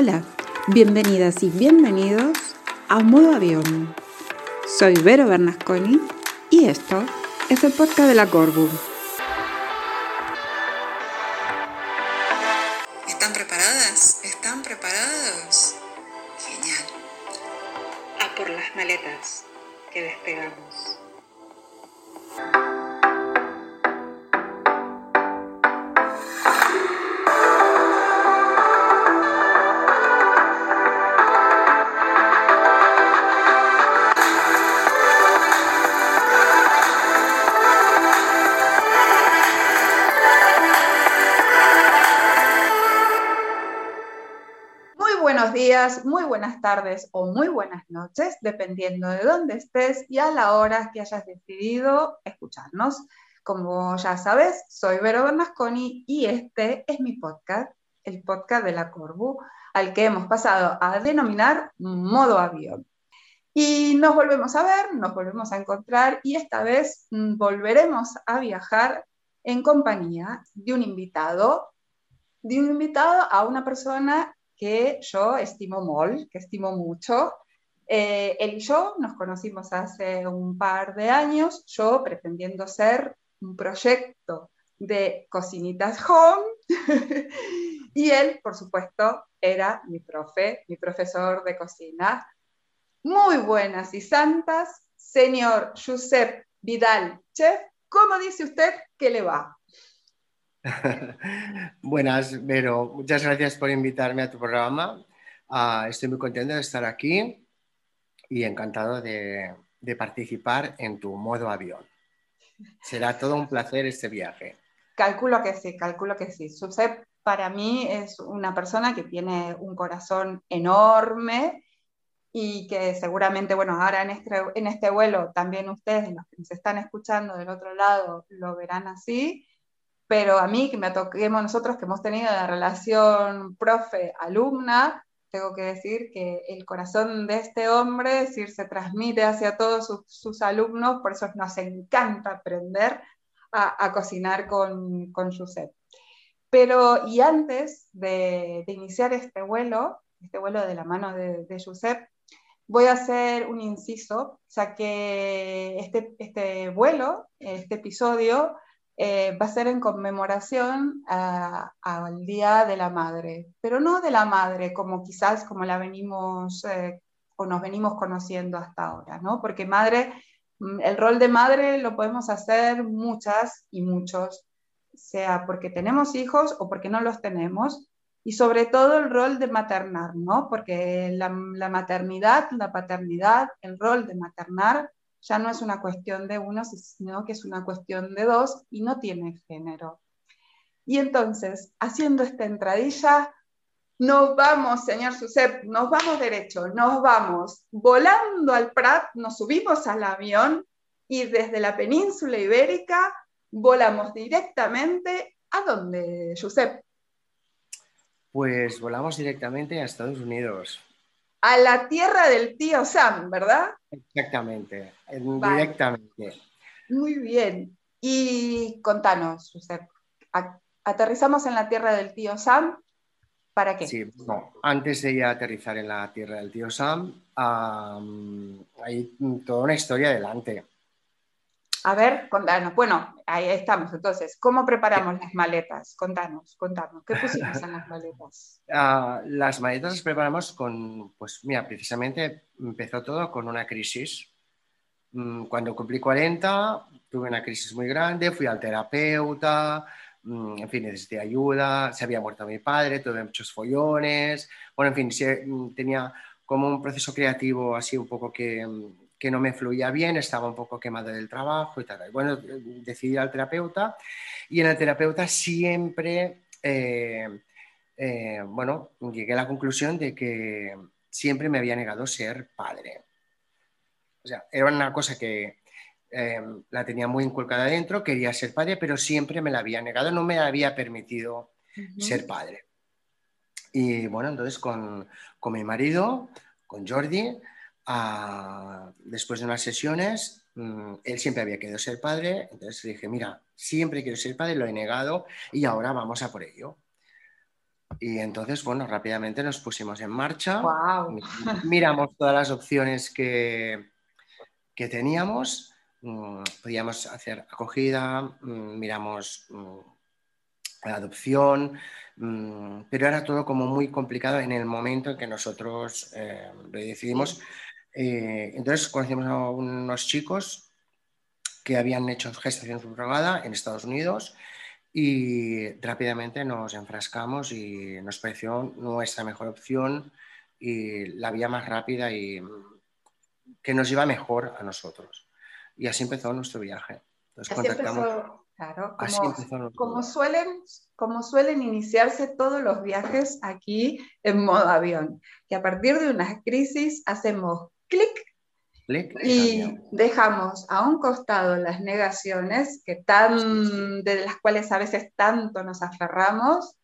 Hola, bienvenidas y bienvenidos a Modo Avión. Soy Vero Bernasconi y esto es el podcast de la Corbu. Buenas tardes o muy buenas noches, dependiendo de dónde estés y a la hora que hayas decidido escucharnos. Como ya sabes, soy Vero Bernasconi y este es mi podcast, el podcast de la Corbu, al que hemos pasado a denominar modo avión. Y nos volvemos a ver, nos volvemos a encontrar y esta vez mm, volveremos a viajar en compañía de un invitado, de un invitado a una persona que yo estimo mol, que estimo mucho. Eh, él y yo nos conocimos hace un par de años, yo pretendiendo ser un proyecto de cocinitas home y él, por supuesto, era mi profe, mi profesor de cocina. Muy buenas y santas, señor Josep Vidal, chef, ¿cómo dice usted que le va? Buenas, Vero. Muchas gracias por invitarme a tu programa. Ah, estoy muy contento de estar aquí y encantado de, de participar en tu modo avión. Será todo un placer este viaje. Calculo que sí, calculo que sí. Josep para mí es una persona que tiene un corazón enorme y que seguramente, bueno, ahora en este, en este vuelo también ustedes, los que nos están escuchando del otro lado, lo verán así pero a mí, que me toquemos nosotros que hemos tenido la relación profe-alumna, tengo que decir que el corazón de este hombre es se transmite hacia todos sus, alumnos, por eso nos encanta aprender a, cocinar con, con Josep. Pero, y antes de, de, iniciar este vuelo, este vuelo de la mano de, de Josep, voy a hacer un inciso, ya que este, este vuelo, este episodio, eh, va a ser en conmemoración al Día de la Madre, pero no de la Madre como quizás como la venimos eh, o nos venimos conociendo hasta ahora, ¿no? Porque madre, mm, el rol de madre lo podemos hacer muchas y muchos, sea porque tenemos hijos o porque no los tenemos, y sobre todo el rol de maternar, ¿no? Porque la, la maternidad, la paternidad, el rol de maternar ya no es una cuestión de uno, sino que es una cuestión de dos y no tiene género. Y entonces, haciendo esta entradilla, nos vamos, señor Susep, nos vamos derecho, nos vamos volando al Prat, nos subimos al avión y desde la península ibérica volamos directamente a dónde, Josep. Pues volamos directamente a Estados Unidos a la tierra del tío Sam, ¿verdad? Exactamente, vale. directamente. Muy bien. Y contanos, Josep, aterrizamos en la tierra del tío Sam. ¿Para qué? Sí, no, antes de ir a aterrizar en la tierra del tío Sam, um, hay toda una historia delante. A ver, contanos. Bueno, ahí estamos. Entonces, ¿cómo preparamos las maletas? Contanos, contanos. ¿Qué pusimos en las maletas? Uh, las maletas las preparamos con, pues mira, precisamente empezó todo con una crisis. Mm, cuando cumplí 40, tuve una crisis muy grande, fui al terapeuta, mm, en fin, necesité ayuda, se había muerto mi padre, tuve muchos follones, bueno, en fin, tenía como un proceso creativo así un poco que que no me fluía bien, estaba un poco quemado del trabajo y tal. Bueno, decidí ir al terapeuta y en el terapeuta siempre, eh, eh, bueno, llegué a la conclusión de que siempre me había negado ser padre. O sea, era una cosa que eh, la tenía muy inculcada dentro, quería ser padre, pero siempre me la había negado, no me había permitido uh -huh. ser padre. Y bueno, entonces con, con mi marido, con Jordi, Uh, después de unas sesiones, um, él siempre había querido ser padre, entonces le dije, mira, siempre quiero ser padre, lo he negado y ahora vamos a por ello. Y entonces, bueno, rápidamente nos pusimos en marcha, Wow. miramos todas las opciones que, que teníamos, mm, podíamos hacer acogida, mm, miramos mm, adopción, mm, pero era todo como muy complicado en el momento en que nosotros eh, lo decidimos. Eh, entonces conocimos a unos chicos que habían hecho gestación subrogada en Estados Unidos y rápidamente nos enfrascamos y nos pareció nuestra mejor opción y la vía más rápida y que nos iba mejor a nosotros. Y así empezó nuestro viaje. Entonces Así contactamos. empezó, claro, como, como suelen, como suelen iniciarse todos los viajes aquí en modo avión, que a partir de una crisis hacemos clic Clic y dejamos a un costado las negaciones que tan, de las cuales a veces tanto nos aferramos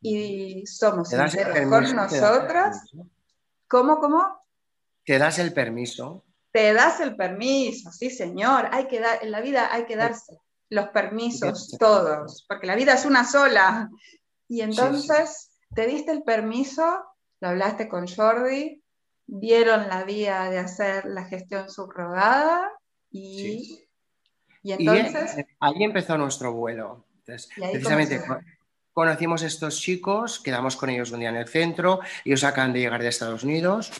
y somos sinceros permiso, con permiso. ¿Cómo, cómo? Te das el permiso. Te das el permiso, sí, señor. Hay que dar, en la vida hay que darse los permisos, todos, porque la vida es una sola. Y sí. entonces, te diste el permiso, lo hablaste con Jordi, vieron la vía de hacer la gestión subrogada y, Sí. y entonces, eh, ahí empezó nuestro vuelo. Entonces, precisamente conocimos a estos chicos, quedamos con ellos un día en el centro, ellos acaban de llegar de Estados Unidos.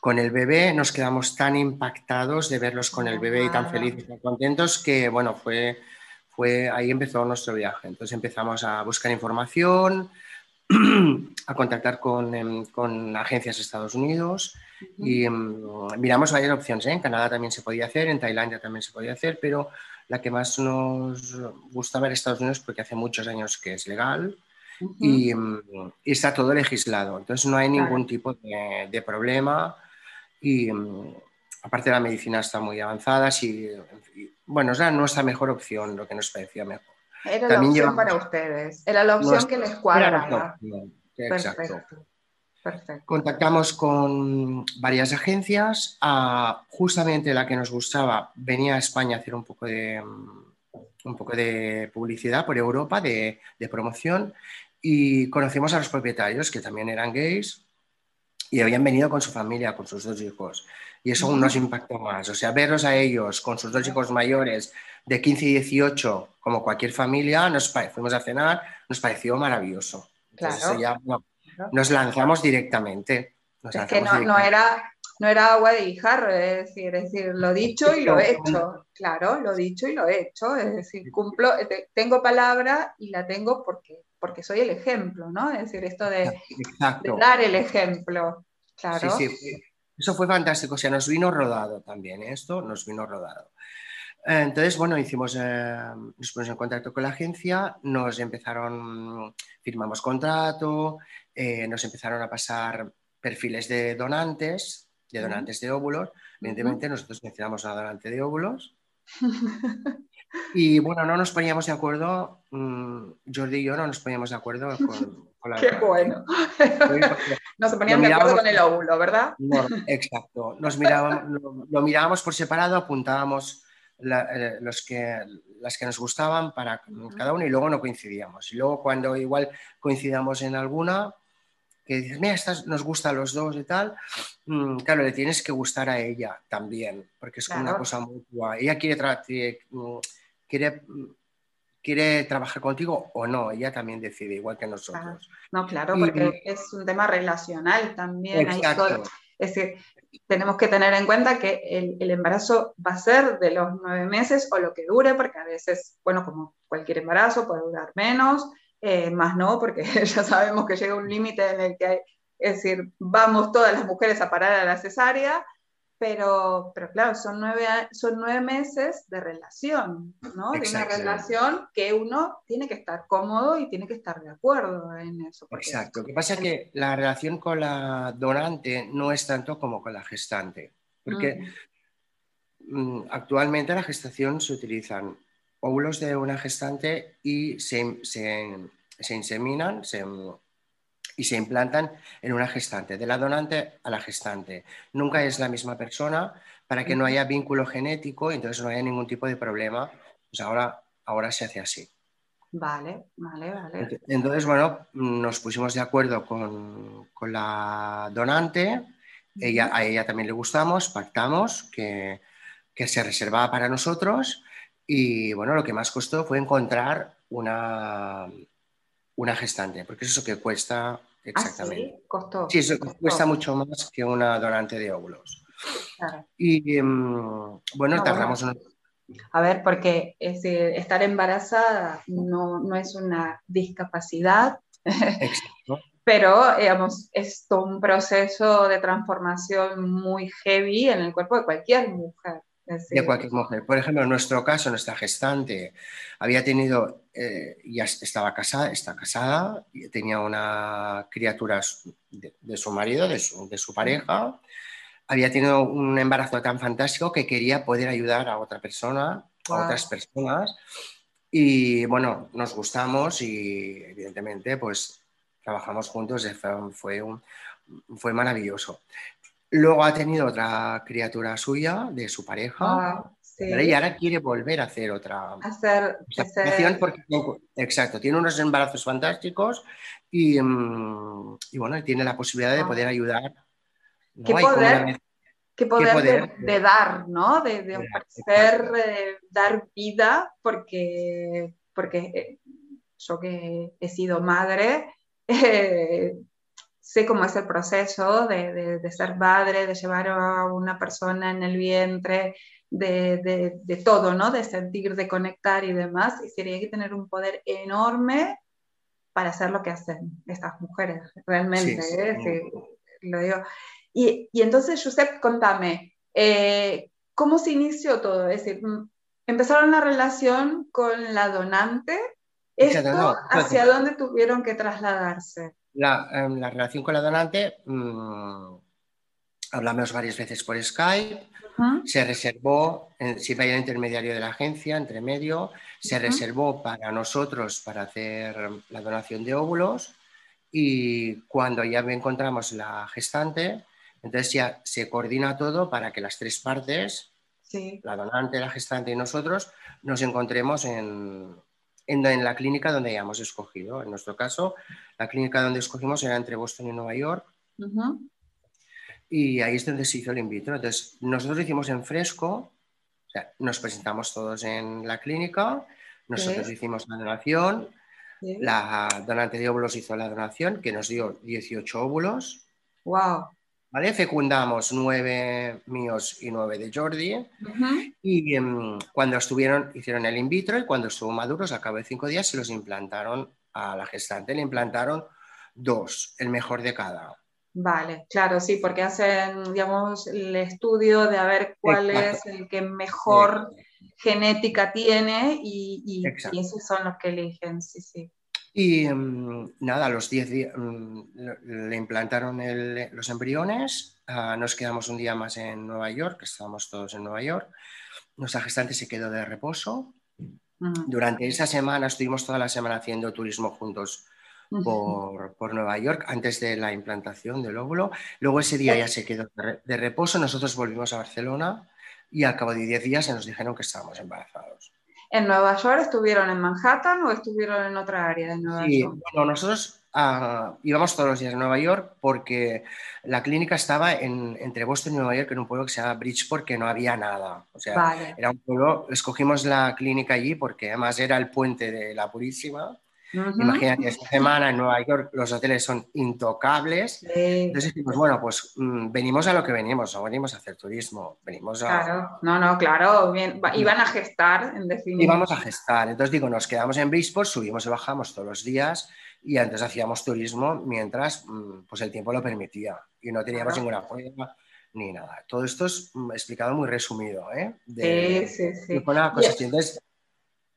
Con el bebé nos quedamos tan impactados de verlos con el bebé y tan felices y tan contentos que, bueno, fue, fue ahí empezó nuestro viaje. Entonces empezamos a buscar información, a contactar con, em, con agencias de Estados Unidos y mm, miramos varias opciones. ¿eh? En Canadá también se podía hacer, en Tailandia también se podía hacer, pero la que más nos gustaba era Estados Unidos porque hace muchos años que es legal ujú. y, y está todo legislado. Entonces no hay Claro. ningún tipo de, de problema y aparte la medicina está muy avanzada. Sí, bueno, es la- nuestra mejor opción, lo que nos parecía mejor. Era la también opción llevamos- para ustedes, era la opción Nuestra- que les opción. Exacto. Perfecto, perfecto. Contactamos con varias agencias. ah, justamente la que nos gustaba venía a España a hacer un poco de, mm, un poco de publicidad por Europa, de, de promoción, y conocimos a los propietarios que también eran gays y habían venido con su familia, con sus dos hijos. Y eso aún nos impactó más. O sea, verlos a ellos con sus dos hijos mayores de 15 y 18, como cualquier familia, nos fuimos a cenar, nos pareció maravilloso. Entonces, Claro. ya, no, nos lanzamos directamente. Nos Es que lanzamos no, no directamente. era, no era agua de guijarro, es decir, es decir, lo dicho y lo hecho. Claro, lo dicho y lo hecho. Es decir, cumplo, te- tengo palabra y la tengo porque, porque soy el ejemplo, ¿no? Es decir, esto de, de dar el ejemplo. Claro. Sí, sí. Eso fue fantástico. O sea, nos vino rodado también. Esto nos vino rodado. Entonces, bueno, hicimos, eh, nos pusimos en contacto con la agencia, nos empezaron, firmamos contrato, eh, nos empezaron a pasar perfiles de donantes, de donantes de óvulos. Evidentemente, nosotros necesitamos una donante de óvulos. Y bueno, no nos poníamos de acuerdo, mm, Jordi y yo no nos poníamos de acuerdo con, con la Qué bueno. No se ponían de acuerdo con el óvulo, ¿verdad? No, exacto. Nos mirábamos, lo, lo mirábamos por separado, apuntábamos la- eh, los que, las que nos gustaban para cada uno y luego no coincidíamos. Y luego cuando igual coincidamos en alguna, que dices, mira, esta nos gusta a los dos y tal, mm, claro, le tienes que gustar a ella también, porque es una cosa mutua. Ella quiere, mm, quiere, mm, quiere trabajar contigo o no, ella también decide, igual que nosotros. No, claro, Y- porque es un tema relacional también. Exacto. Es decir, tenemos que tener en cuenta que el, el embarazo va a ser de los nueve meses o lo que dure, porque a veces, bueno, como cualquier embarazo puede durar menos, eh, más no, porque ya sabemos que llega un límite en el que hay, es decir, vamos todas las mujeres a parar a la cesárea, pero, pero claro, son nueve, son nueve meses de relación, ¿no? De una relación que uno tiene que estar cómodo y tiene que estar de acuerdo en eso. Exacto. Lo que pasa es que la relación con la donante no es tanto como con la gestante, porque mm, actualmente en la gestación se utilizan óvulos de una gestante y se, se- se inseminan se- y se implantan en una gestante, de la donante a la gestante. Nunca es la misma persona para que no haya vínculo genético y entonces no haya ningún tipo de problema. Pues ahora, ahora se hace así. Vale, vale, vale. Entonces, bueno, nos pusimos de acuerdo con, con la donante, ella, a ella también le gustamos, pactamos que, que, se reservaba para nosotros y bueno, lo que más costó fue encontrar una, una gestante, porque eso es lo que cuesta exactamente. ¿Ah, sí? ¿Costó? Sí, eso cuesta mucho más que una donante de óvulos. Claro. Y um, bueno, no, tardamos bueno. A ver, porque es, estar embarazada no, no, es una discapacidad, Exacto. pero digamos, es un proceso de transformación muy heavy en el cuerpo de cualquier mujer. De cualquier mujer. Por ejemplo, en nuestro caso, nuestra gestante había tenido, eh, ya estaba casada, está casada, tenía una criatura de, de su marido, de su, de su, pareja, había tenido un embarazo tan fantástico que quería poder ayudar a otra persona, wow. a otras personas. Y bueno, nos gustamos y evidentemente pues trabajamos juntos, fue, un, fue maravilloso. Luego ha tenido otra criatura suya, de su pareja, ah, sí. y ahora quiere volver a hacer otra. Hacer, hacer... Porque, exacto, tiene unos embarazos fantásticos y, mm, y bueno, tiene la posibilidad de poder ayudar. ¿no? ¿Qué, poder, qué, poder, qué poder de, de, dar, ¿no? De, de ofrecer, eh, dar vida, porque, porque eh, yo que he sido madre, eh, sé cómo es el proceso de, de, de, ser padre, de llevar a una persona en el vientre, de, de, todo, ¿no? De sentir, de conectar y demás. Y sería que tener un poder enorme para hacer lo que hacen estas mujeres, realmente. Sí. ¿eh? Sí, lo digo. Y, y, entonces, Josep, contame, eh, ¿cómo se inició todo? Es decir, mm, empezaron la relación con la donante. ¿Esto hacia dónde tuvieron que trasladarse? La, eh, la, relación con la donante, mmm, hablamos varias veces por Skype, uh -huh. se reservó, eh, hay el intermediario de la agencia, entre medio, se uh -huh. reservó para nosotros para hacer la donación de óvulos y cuando ya encontramos la gestante, entonces ya se coordina todo para que las tres partes, sí. la donante, la gestante y nosotros, nos encontremos en, en, en, la clínica donde hayamos escogido. En nuestro caso, la clínica donde escogimos era entre Boston y Nueva York. Uh -huh. Y ahí es donde se hizo el in vitro. Entonces, nosotros lo hicimos en fresco, o sea, nos presentamos todos en la clínica, nosotros hicimos la donación, la donante de óvulos hizo la donación, que nos dio 18 óvulos. ¡Wow! ¿Vale? Fecundamos nueve míos y nueve de Jordi. Uh -huh. Y um, cuando estuvieron, hicieron el in vitro y cuando estuvo maduros, a cabo de cinco días, se los implantaron a la gestante. Le implantaron dos, el mejor de cada. Vale, claro, sí, porque hacen, digamos, el estudio de a ver cuál Exacto. es el que mejor sí. genética tiene y, y, y, esos son los que eligen, sí, sí. Y um, nada, a los 10 días um, le implantaron el, los embriones, uh, nos quedamos un día más en Nueva York, estábamos todos en Nueva York, nuestra gestante se quedó de reposo. Uh -huh. Durante esa semana estuvimos toda la semana haciendo turismo juntos por, por, Nueva York antes de la implantación del óvulo. Luego ese día ya se quedó de reposo, nosotros volvimos a Barcelona y al cabo de 10 días se nos dijeron que estábamos embarazados. ¿En Nueva York estuvieron en Manhattan o estuvieron en otra área de Nueva sí, York? Bueno, nosotros uh, íbamos todos los días a Nueva York porque la clínica estaba en, entre Boston y Nueva York en un pueblo que se llama Bridgeport que no había nada. O sea, vale. era un pueblo, escogimos la clínica allí porque además era el puente de la Purísima. Uh -huh. Imagínate, esta semana en Nueva York los hoteles son intocables. Sí. Entonces dijimos, bueno, pues mmm, venimos a lo que venimos, no venimos a hacer turismo, venimos a... Claro, no, no, claro, bien, iban a gestar, en definitiva. Íbamos a gestar, entonces digo, nos quedamos en Bridgeport, subimos y bajamos todos los días y antes hacíamos turismo mientras mmm, pues el tiempo lo permitía y no teníamos claro. ninguna prueba ni nada. Todo esto es explicado muy resumido, ¿eh? De, sí, sí, sí. Una cosa. Entonces,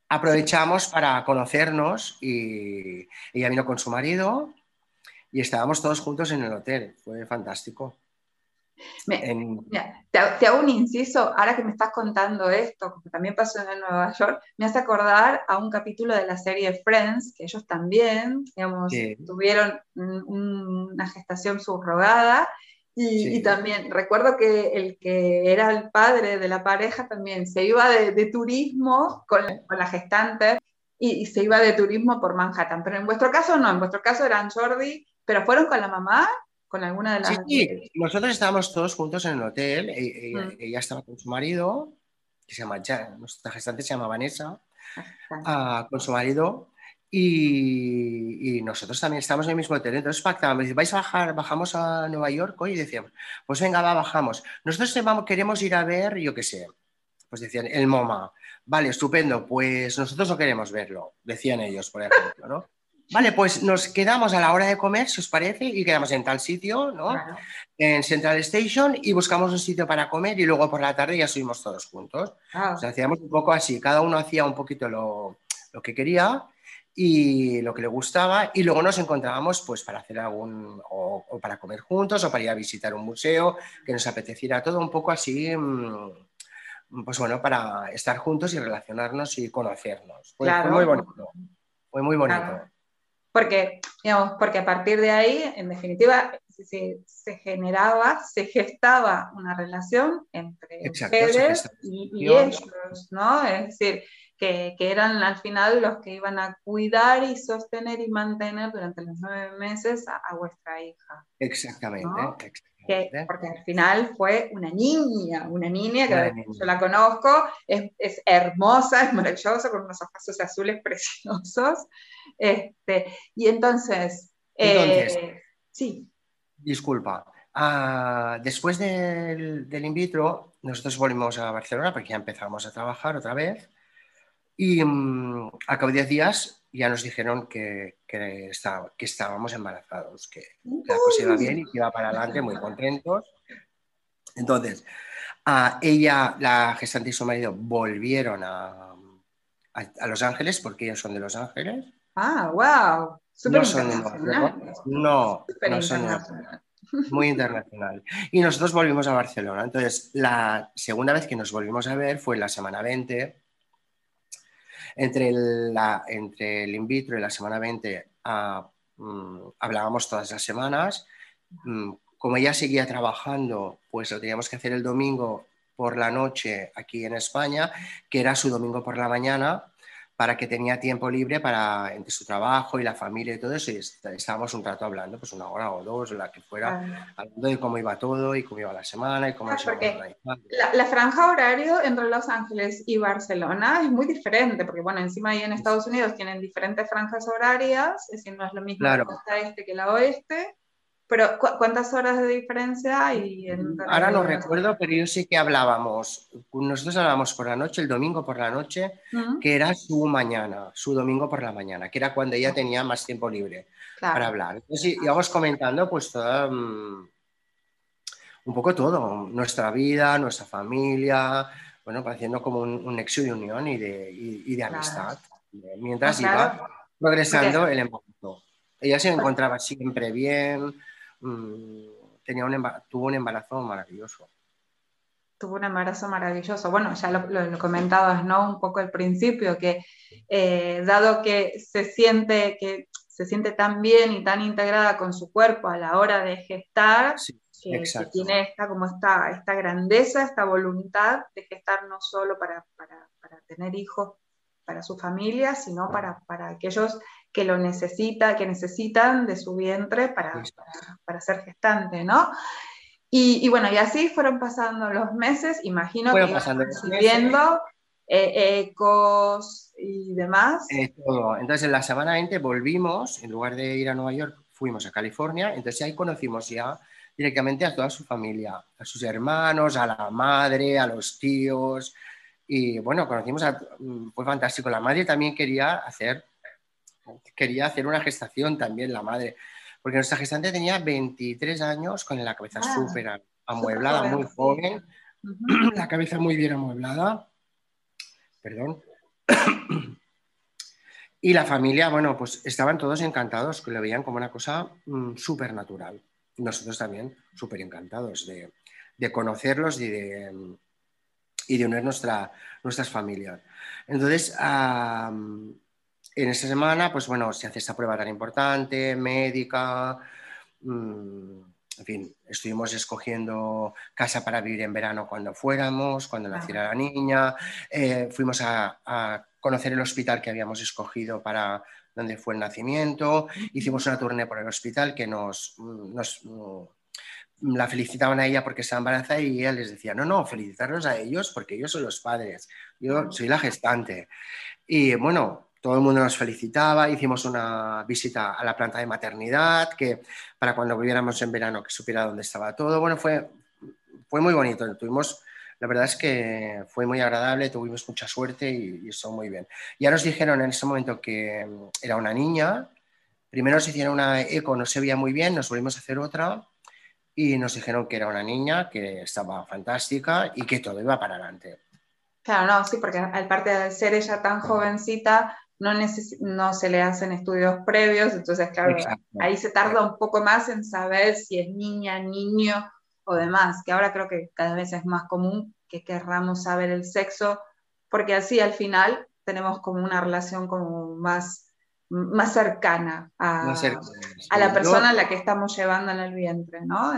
aprovechamos para conocernos y ella vino con su marido y estábamos todos juntos en el hotel. Fue fantástico. Me, en... mira, te, te, hago un inciso, ahora que me estás contando esto, que también pasó en Nueva York, me hace acordar a un capítulo de la serie Friends, que ellos también, digamos, sí. tuvieron un, una gestación subrogada y, sí. y, también recuerdo que el que era el padre de la pareja también se iba de, de turismo con, con, la gestante y, se iba de turismo por Manhattan. Pero en vuestro caso no, en vuestro caso eran Jordi, pero fueron con la mamá, con alguna de las... Sí, nosotros estábamos todos juntos en el hotel, e, ella, mm. ella estaba con su marido, que se llama, nuestra gestante se llama Vanessa, ah, con su marido, y, nosotros también estamos en el mismo hotel. Entonces pactábamos, vais a bajar, bajamos a Nueva York hoy y decíamos, pues venga, va, bajamos. Nosotros queremos ir a ver, yo qué sé, pues decían, el MoMA. Vale, estupendo, pues nosotros no queremos verlo, decían ellos, por ejemplo, ¿no? Vale, pues nos quedamos a la hora de comer, si os parece, y quedamos en tal sitio, ¿no? En Central Station y buscamos un sitio para comer y luego por la tarde ya subimos todos juntos. O sea, hacíamos un poco así, cada uno hacía un poquito lo, lo que quería y lo que le gustaba y luego nos encontrábamos pues para hacer algún o, para comer juntos o para ir a visitar un museo que nos apeteciera todo un poco así mm, pues bueno para estar juntos y relacionarnos y conocernos. Fue, muy bonito fue muy bonito. Porque digamos porque a partir de ahí en definitiva se, se generaba se gestaba una relación entre ustedes y, y ellos no es decir que, eran al final los que iban a cuidar y sostener y mantener durante los nueve meses a, vuestra hija. Exactamente. porque al final fue una niña, una niña que yo la conozco, es, es, hermosa, es maravillosa, con unos ojos azules preciosos. Este, y entonces, eh, sí. Disculpa. Ah, después del, del in vitro, nosotros volvimos a Barcelona porque ya empezamos a trabajar otra vez. Y um, a cabo de 10 días ya nos dijeron que, que, que estábamos embarazados, que la cosa iba bien y que iba para adelante, muy contentos. Entonces, a ella, la gestante y su marido volvieron a, a, Los Ángeles, porque ellos son de Los Ángeles. Ah, wow. no son no, no son muy internacional. Y nosotros volvimos a Barcelona. Entonces, la segunda vez que nos volvimos a ver fue la semana 20 entre, entre el in vitro y la semana 20 ah, mm, hablábamos todas las semanas. Mm, como ella seguía trabajando, pues lo teníamos que hacer el domingo por la noche aquí en España, que era su domingo por la mañana, para que tenía tiempo libre para entre su trabajo y la familia y todo eso, y estábamos un rato hablando, pues una hora o dos, la que fuera, hablando de cómo iba todo y cómo iba la semana y cómo ah, la, la, franja horario entre Los Ángeles y Barcelona es muy diferente, porque bueno, encima ahí en Estados Unidos tienen diferentes franjas horarias, es decir, no es lo mismo la costa este que la oeste, pero ¿cuántas horas de diferencia hay? Ahora no recuerdo, pero yo sé que hablábamos, nosotros hablábamos por la noche, el domingo por la noche, que era su mañana, su domingo por la mañana, que era cuando ella tenía más tiempo libre para hablar. Entonces íbamos comentando pues mm, un poco todo, nuestra vida, nuestra familia, bueno, haciendo como un, nexo de unión y de, y, de amistad, mientras iba progresando el embarazo. Ella se encontraba siempre bien, Mm, tenía un tuvo un embarazo maravilloso. Tuvo un embarazo maravilloso. Bueno, ya lo, comentabas, ¿no? Un poco al principio, que eh, dado que se siente que se siente tan bien y tan integrada con su cuerpo a la hora de gestar, que, tiene esta, como esta, esta grandeza, esta voluntad de gestar no solo para, para, para tener hijos para su familia, sino para, para aquellos que lo necesita, que necesitan de su vientre para, para, ser gestante, ¿no? Y, bueno, y así fueron pasando los meses, imagino que pasando recibiendo eh, ecos y demás. Eh, todo. Entonces, en la semana 20 volvimos, en lugar de ir a Nueva York, fuimos a California, entonces ahí conocimos ya directamente a toda su familia, a sus hermanos, a la madre, a los tíos, y bueno, conocimos a, fue fantástico. La madre también quería hacer quería hacer una gestación también la madre, porque nuestra gestante tenía 23 años con la cabeza ah, súper amueblada, muy joven, la cabeza muy bien amueblada, perdón. y la familia, bueno, pues estaban todos encantados, que lo veían como una cosa mm, súper natural. Nosotros también súper encantados de, conocerlos y de, y de unir nuestra, nuestras familias. Entonces, en esa semana, pues bueno, se hace esta prueba tan importante, médica, mm, en fin, estuvimos escogiendo casa para vivir en verano cuando fuéramos, cuando naciera la niña, eh, fuimos a, conocer el hospital que habíamos escogido para donde fue el nacimiento. Hicimos una tournée por el hospital que nos, nos la felicitaban a ella porque estaba embarazada y ella les decía, no, no, felicitarlos a ellos porque ellos son los padres, yo soy la gestante. Y bueno, todo el mundo nos felicitaba, hicimos una visita a la planta de maternidad, que para cuando viviéramos en verano que supiera dónde estaba todo. Bueno, fue, fue muy bonito, tuvimos, la verdad es que fue muy agradable, tuvimos mucha suerte y, y estuvo muy bien. Ya nos dijeron en ese momento que mm, era una niña, primero se hicieron una eco, no se veía muy bien, nos volvimos a hacer otra y nos dijeron que era una niña, que estaba fantástica y que todo iba para adelante. Claro, no, sí, porque aparte de ser ella tan jovencita, no, no se le hacen estudios previos, entonces, claro, ahí se tarda un poco más en saber si es niña, niño o demás, que ahora creo que cada vez es más común que querramos saber el sexo, porque así al final tenemos como una relación como más más cercana a, a la persona a la que estamos llevando en el vientre, ¿no?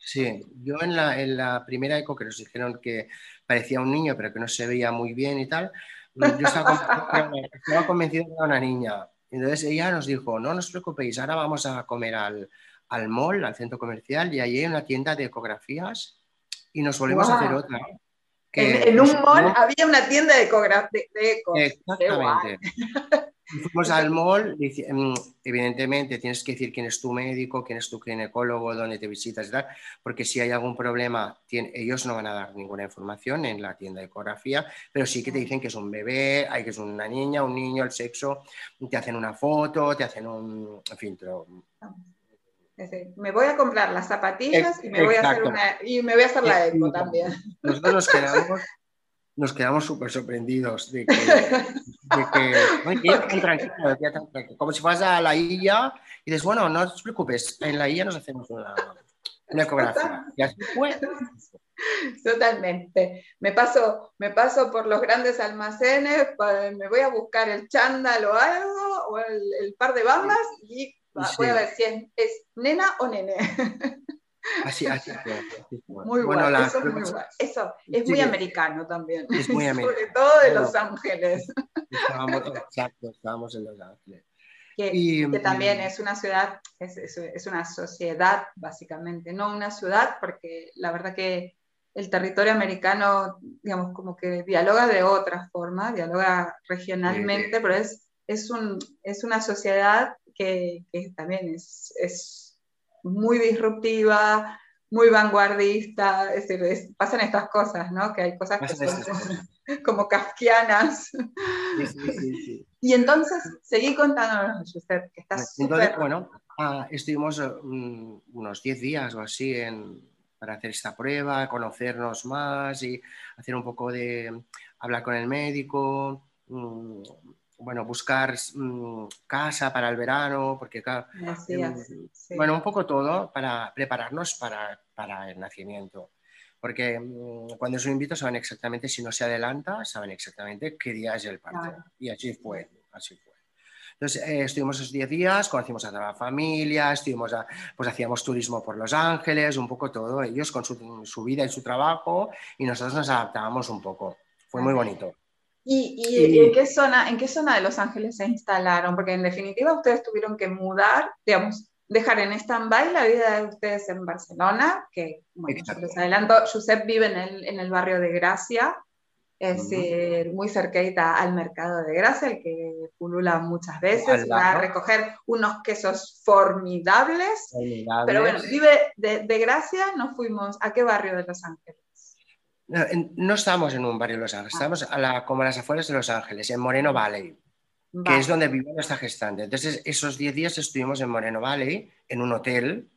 sí, yo en la, en la, primera eco que nos dijeron que parecía un niño, pero que no se veía muy bien y tal, yo estaba, convencido que era una niña. Entonces ella nos dijo, no, os preocupéis, ahora vamos a comer al, al mall, al centro comercial, y allí hay una tienda de ecografías y nos volvemos a hacer otra. en, un mall había una tienda de, ecografías. Exactamente. Fuimos al mall, mm, evidentemente tienes que decir quién es tu médico, quién es tu ginecólogo, dónde te visitas y tal, porque si hay algún problema, ellos no van a dar ninguna información en la tienda de ecografía, pero sí que te dicen que es un bebé, hay que es una niña, un niño, el sexo, te hacen una foto, te hacen un, en fin, me voy a comprar las zapatillas y me voy a hacer, una, y me voy a hacer la eco también. Nosotros nos quedamos nos quedamos súper sorprendidos de que, de que como si fueras a la isla y dices, bueno, no te preocupes, en la isla nos hacemos una, ecografía. Y así fue. Totalmente. Me paso, me paso por los grandes almacenes, me voy a buscar el chándal o algo, o el, par de bambas y voy a ver si es, es nena o nene. Así, así Muy bueno, eso, es muy americano también. Es muy americano. Sobre todo de Los Ángeles. Estábamos, exacto, estábamos en Los Ángeles. Que, y, que también es una ciudad, es, es, una sociedad básicamente, no una ciudad, porque la verdad que el territorio americano, digamos, como que dialoga de otra forma, dialoga regionalmente, pero es, es, un, es una sociedad que, que también es, es muy disruptiva, muy vanguardista, es decir, pasan estas cosas, ¿no? Que hay cosas que son como, kafkianas. y entonces, seguí contándonos, Josep, que estás Entonces, bueno, ah, estuvimos mm, unos 10 días o así en, para hacer esta prueba, conocernos más y hacer un poco de hablar con el médico, mm, bueno, buscar mm, casa para el verano, porque em, bueno, un poco todo para prepararnos para, para el nacimiento. Porque mm, cuando es un invito saben exactamente, si no se adelanta, saben exactamente qué día es el parto. Y así fue, así fue. Entonces, eh, estuvimos esos 10 días, conocimos a toda la familia, estuvimos pues hacíamos turismo por Los Ángeles, un poco todo, ellos con su, su vida y su trabajo, y nosotros nos adaptábamos un poco. Fue muy bonito. ¿Y, en, qué zona, en qué zona de Los Ángeles se instalaron? Porque en definitiva ustedes tuvieron que mudar, digamos, dejar en stand-by la vida de ustedes en Barcelona, que, bueno, les adelanto, Josep vive en el, en el barrio de Gracia, es muy cerquita al mercado de Gracia, el que pulula muchas veces, va a recoger unos quesos formidables, pero bueno, vive de, de Gracia, nos fuimos, ¿a qué barrio de Los Ángeles? No, estamos en un barrio de Los Ángeles, ah. estamos a la, como a las afueras de Los Ángeles, en Moreno Valley, que es donde vivió nuestra gestante. Entonces, esos 10 días estuvimos en Moreno Valley, en un hotel,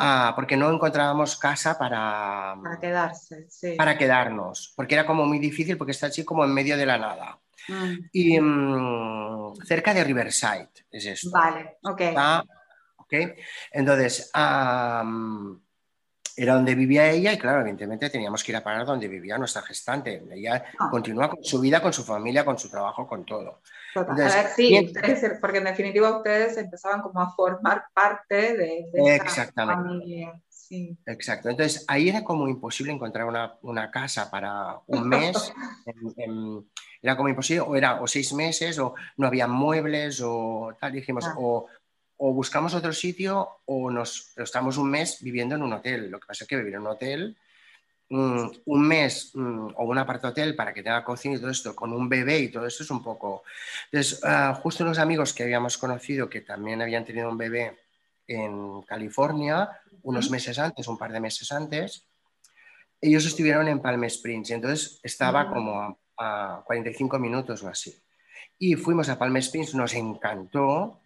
ah, porque no encontrábamos casa para, para quedarse, para quedarnos, porque era como muy difícil, porque está así como en medio de la nada. Mm. Y mm, cerca de Riverside es esto. Vale, ok. okay. Entonces, era donde vivía ella y claro, evidentemente teníamos que ir a parar donde vivía nuestra gestante. Ella ah. continúa con su vida, con su familia, con su trabajo, con todo. a ver, sí, porque en definitiva ustedes empezaban como a formar parte de, de Exactamente. familia. sí. Exacto. Entonces ahí era como imposible encontrar una, una casa para un mes. en- en- era como imposible, o era o seis meses, o no había muebles, o tal. Dijimos, Ah. o, o buscamos otro sitio, o nos o estamos un mes viviendo en un hotel. Lo que pasa es que vivir en un hotel, mm, un mes mm, o un apart hotel para que tenga cocina y todo esto, con un bebé y todo esto es un poco. Entonces, ah, justo unos amigos que habíamos conocido que también habían tenido un bebé en California, unos meses antes, un par de meses antes, ellos estuvieron en Palm Springs y entonces estaba como a, a 45 minutos o así. Y fuimos a Palm Springs, nos encantó.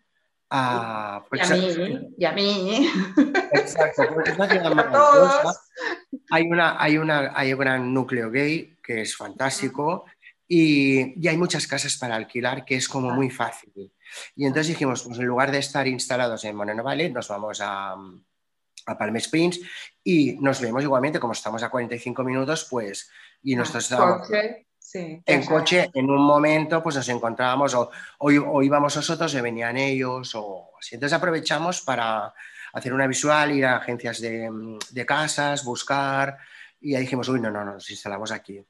Ah, Y a sa- mí, y a mí. Exacto, porque. Hay, una, hay, una, hay un gran núcleo gay que es fantástico y, y hay muchas casas para alquilar que es como Ah. muy fácil. Y entonces dijimos, pues en lugar de estar instalados en Moreno Valley, nos vamos a, a Palm Springs y nos vemos igualmente, como estamos a 45 minutos, pues, y nosotros estábamos Coche, sí. en coche, en un momento, pues nos encontrábamos, o, o, o íbamos nosotros, o venían ellos, o así. Entonces aprovechamos para hacer una visual, ir a agencias de, de casas, buscar, y ahí dijimos, uy, no, no, no, nos instalamos aquí.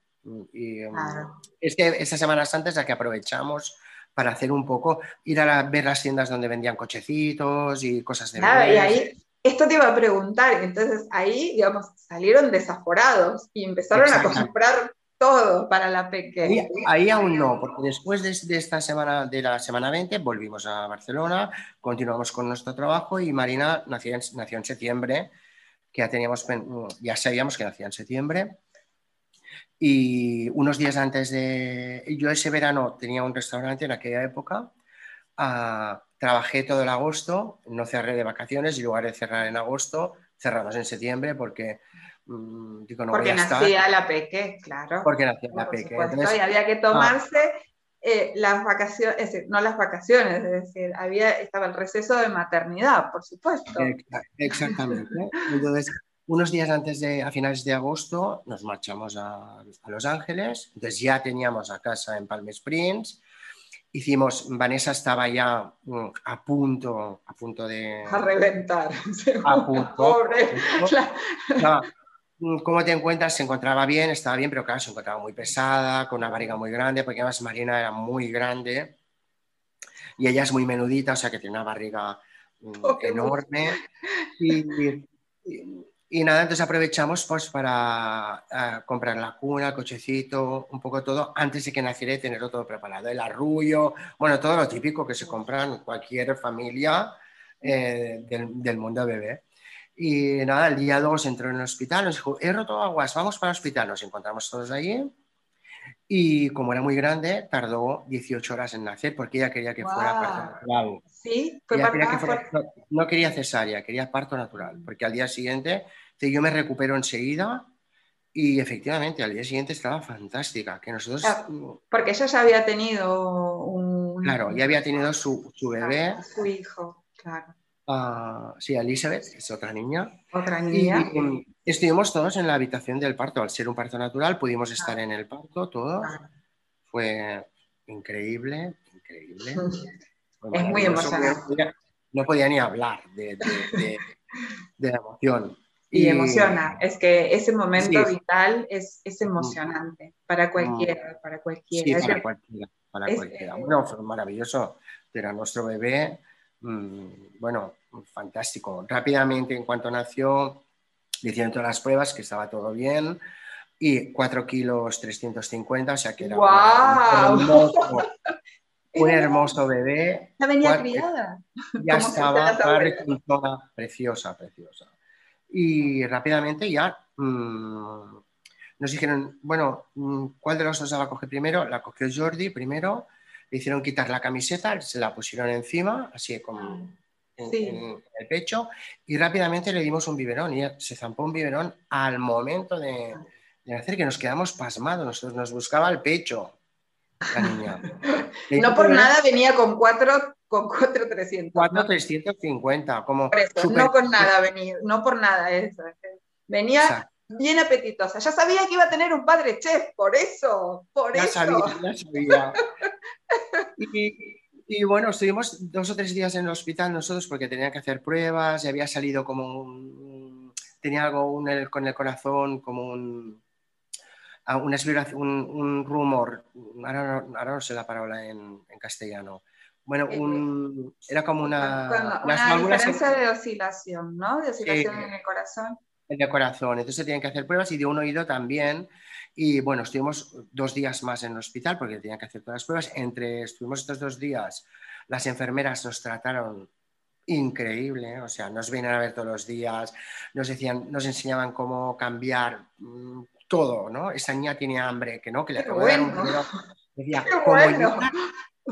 Y, um, Claro. Es que estas semanas antes la que aprovechamos para hacer un poco, ir a la- ver las tiendas donde vendían cochecitos y cosas de Nada, y ahí, esto te iba a preguntar, entonces ahí, digamos, salieron desaforados y empezaron a comprar todo para la Ahí, pequeña. ahí aún no, porque después de, de esta semana, de la semana 20, volvimos a Barcelona, continuamos con nuestro trabajo y Marina nació en, nació en septiembre, que ya, teníamos, ya sabíamos que nacía en septiembre. Y unos días antes de... Yo ese verano tenía un restaurante en aquella época, ah, trabajé todo el agosto, no cerré de vacaciones y lugar de cerrar en agosto, cerramos en septiembre porque mm, digo, no porque voy a estar. nacía la peque, claro. Porque nacía la por peque. supuesto, Entonces, y había que tomarse eh, las vacaciones, es decir, no las vacaciones, es decir, había, estaba el receso de maternidad, por supuesto. Exa- Exactamente. Entonces, unos días antes de, a finales de agosto, nos marchamos a, a Los Ángeles. Entonces ya teníamos a casa en Palm Springs. Hicimos, Vanessa estaba ya mm, a punto, a punto de... A reventar. A punto. Pobre. La- ¿Cómo te encuentras? Se encontraba bien, estaba bien, pero claro, se encontraba muy pesada, con una barriga muy grande, porque además Marina era muy grande y ella es muy menudita, o sea que tiene una barriga mm, Oh, enorme. Y, y- y nada, entonces aprovechamos pues para ah, comprar la cuna, el cochecito, un poco todo, antes de que naciera y tenerlo todo preparado. El arrullo, bueno, todo lo típico que se compra en cualquier familia eh, del, del mundo bebé. Y nada, el día 2 entró en el hospital, nos dijo, he roto aguas, vamos para el hospital. Nos encontramos todos allí y como era muy grande, tardó 18 horas en nacer porque ella quería que fuera Guau. parto natural. Sí, fue quería que fuera- fue- no, no quería cesárea, quería parto natural, porque al día siguiente yo me recupero enseguida y efectivamente al día siguiente estaba fantástica, que nosotros, Ah, porque ella ya había tenido un... claro, ya había tenido su, su bebé, Ah, Su hijo, claro. Ah, sí, Elizabeth, es otra niña, Otra y mm, estuvimos todos en la habitación del parto, al ser un parto natural pudimos estar en el parto todos, Claro. fue increíble, increíble. Fue Es muy emocionante. No podía, ni hablar de, de- de- de la emoción. Y emociona, es que ese momento Sí. vital es, es emocionante para cualquiera, para Sí, cualquiera. Es para cualquiera. Para es- cualquiera. Bueno, fue maravilloso. Era nuestro bebé, mm, bueno, fantástico. Rápidamente, en cuanto nació, le hicieron todas las pruebas, que estaba todo bien. Y 4 kilos 350, o sea que era un, hermoso, un hermoso bebé. Ya venía Cuatro- criada. ya estaba preciosa, preciosa. Y rápidamente ya mm, nos dijeron, bueno, mm, ¿cuál de los dos la va a coger primero? La cogió Jordi primero, le hicieron quitar la camiseta, se la pusieron encima, así como en, Sí. en el pecho, y rápidamente le dimos un biberón, y se zampó un biberón al momento de, de nacer, que nos quedamos pasmados, nosotros nos buscaba el pecho, la niña. No por nada venía con cuatro, con cuatro 300. 4,350, como Por eso, súper- no con nada venía, no por nada eso. Venía Exacto. bien apetitosa. Ya sabía que iba a tener un padre chef, por eso, por Ya eso. sabía, ya sabía. Y, y bueno, estuvimos dos o tres días en el hospital nosotros porque tenían que hacer pruebas y había salido como un- tenía algo con el corazón como un, una un, un, rumor, ahora no, sé la palabra en, castellano. Bueno, un, era como una... una diferencia de oscilación, ¿no? De oscilación en el corazón. En el corazón. Entonces se tienen que hacer pruebas y de un oído también. Y bueno, estuvimos dos días más en el hospital porque tenían que hacer todas las pruebas. Entre, estuvimos estos dos días, las enfermeras nos trataron increíble, o sea, nos vienen a ver todos los días, nos decían, nos enseñaban cómo cambiar mm, todo, ¿no? Esa niña tiene hambre, que no, que le acabo de dar un Decía,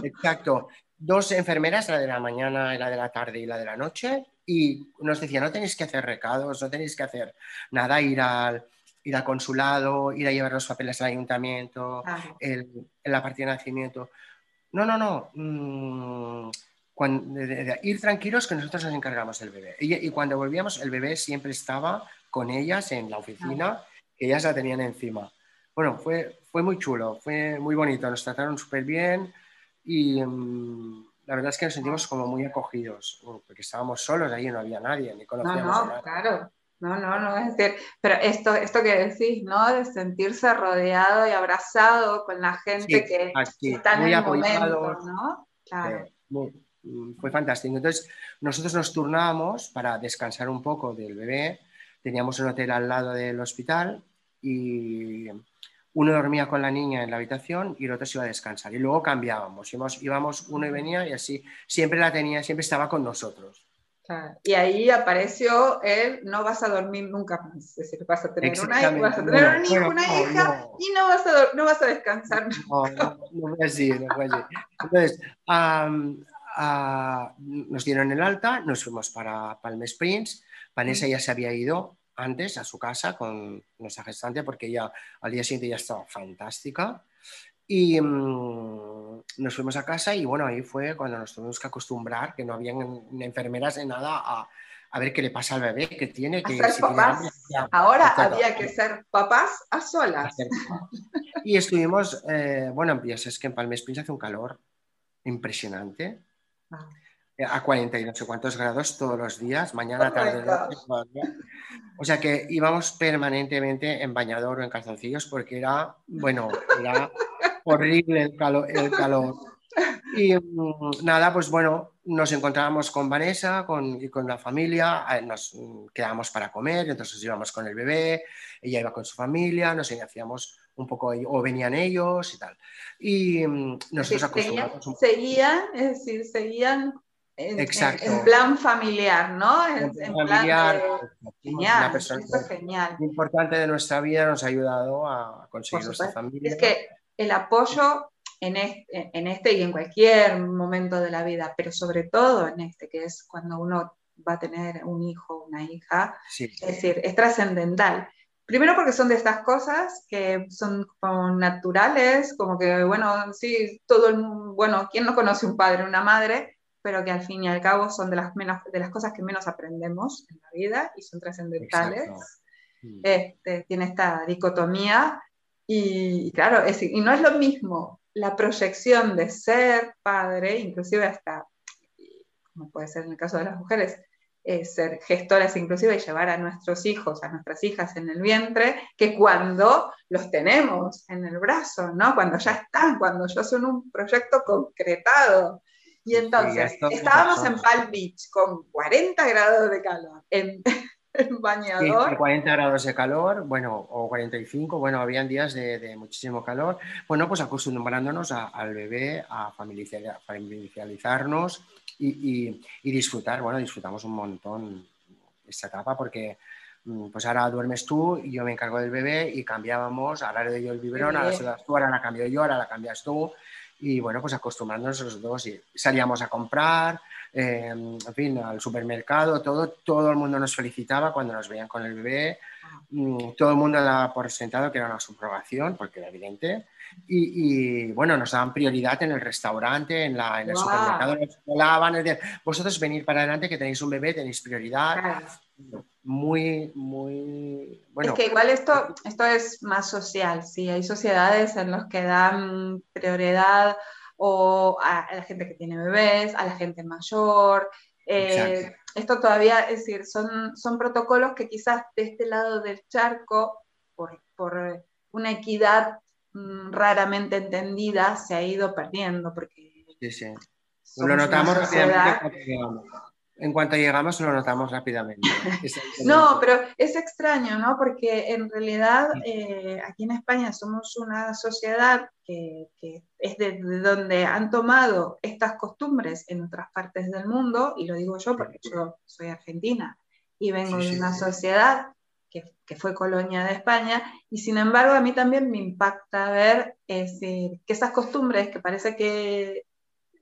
exacto, dos enfermeras, la de la mañana, la de la tarde y la de la noche, y nos decían, no tenéis que hacer recados, no tenéis que hacer nada, ir al, ir al consulado, ir a llevar los papeles al ayuntamiento, el, la partida de nacimiento. No, no, no. Mm, ir tranquilos que nosotros nos encargamos del bebé. Y, cuando volvíamos, el bebé siempre estaba con ellas en la oficina, que ellas la tenían encima. Bueno, fue, fue muy chulo, fue muy bonito, nos trataron súper bien y mm, la verdad es que nos sentimos como muy acogidos, porque estábamos solos ahí, no había nadie, ni conocíamos no, no, Claro. No, no, no, es decir, pero esto, esto que decís, ¿no? De sentirse rodeado y abrazado con la gente que está en el momento, ¿no? Claro. Mm, fue fantástico. Entonces, nosotros nos turnábamos para descansar un poco del bebé. Teníamos un hotel al lado del hospital y uno dormía con la niña en la habitación y el otro se iba a descansar. Y luego cambiábamos, íbamos, íbamos uno y venía y así siempre la tenía, siempre estaba con nosotros. Y ahí apareció el no vas a dormir nunca más. Es decir, vas a tener una, hija, vas a tener un hijo, una hija y no vas, a, no vas a descansar. No, no, no fue así, no fue así. Entonces, nos dieron el alta, nos fuimos para Palm Springs. Vanessa ya se había ido antes a su casa con nuestra gestante porque ella al día siguiente ya estaba fantástica. Y mm, nos fuimos a casa y bueno, ahí fue cuando nos tuvimos que acostumbrar, que no habían enfermeras de nada, a, a ver qué le pasa al bebé, que tiene que... Ser papás. Ahora había que ser papás a solas. Y estuvimos, eh, bueno, es que en Palm Springs hace un calor impresionante. Eh, a 40 y no sé cuántos grados todos los días, mañana, tarde, noche, O sea que íbamos permanentemente en bañador o en calzoncillos porque era, bueno, era horrible el calor. El calor. Y mm, nada, pues bueno, nos encontrábamos con Vanessa con, y con la familia, nos quedábamos para comer, entonces íbamos con el bebé, ella iba con su familia, nos hacíamos un poco, o venían ellos y tal. Y mm, nosotros acostumbramos un Seguían, es decir, seguían en, en, plan familiar, ¿no? En, plan familiar. Genial, una persona genial. importante de nuestra vida nos ha ayudado a conseguir nuestra familia. Es que el apoyo en este, en este y en cualquier momento de la vida, pero sobre todo en este, que es cuando uno va a tener un hijo, una hija, es decir, es trascendental. Primero porque son de estas cosas que son como naturales, como que, bueno, sí, todo el mundo, bueno, ¿quién no conoce un padre, una madre? Pero que al fin y al cabo son de las, menos, de las cosas que menos aprendemos en la vida y son trascendentales. Este, tiene esta dicotomía y, claro, es, y no es lo mismo la proyección de ser padre, inclusive hasta, como puede ser en el caso de las mujeres, eh, ser gestoras inclusive y llevar a nuestros hijos, a nuestras hijas en el vientre, que cuando los tenemos en el brazo, ¿no? Cuando ya están, cuando ya son un proyecto concretado. Y entonces, estábamos en Palm Beach con 40 grados de calor, en, bañador. 40 grados de calor, bueno, o 45, bueno, habían días de, muchísimo calor. Bueno, pues acostumbrándonos al bebé, a familiarizarnos y, disfrutar. Bueno, disfrutamos un montón esta etapa porque mm, pues ahora duermes tú y yo me encargo del bebé y cambiábamos, ahora le doy yo el biberón, ahora se tú, ahora la cambio yo, ahora la cambias tú y bueno, pues acostumbrándonos los dos y salíamos a comprar, eh, en fin, al supermercado, todo, todo el mundo nos felicitaba cuando nos veían con el bebé, mm, todo el mundo daba por sentado que era una subrogación, porque era evidente, y, bueno, nos daban prioridad en el restaurante, en, la, en el supermercado, nos volaban, vosotros venir para adelante que tenéis un bebé, tenéis prioridad. Muy, muy bueno. Es que igual esto, esto es más social, sí, hay sociedades en las que dan prioridad o a, la gente que tiene bebés, a la gente mayor. Eh, esto todavía, es decir, son, son protocolos que quizás de este lado del charco, por, por una equidad mm, raramente entendida, se ha ido perdiendo, porque... Sí, sí. Lo notamos rápidamente en cuanto llegamos lo notamos rápidamente. no, pero es extraño, ¿no? Porque en realidad eh, aquí en España somos una sociedad que, es de, donde han tomado estas costumbres en otras partes del mundo, y lo digo yo porque yo soy argentina y vengo de una sociedad que, que, fue colonia de España, y sin embargo a mí también me impacta ver que esas costumbres que parece que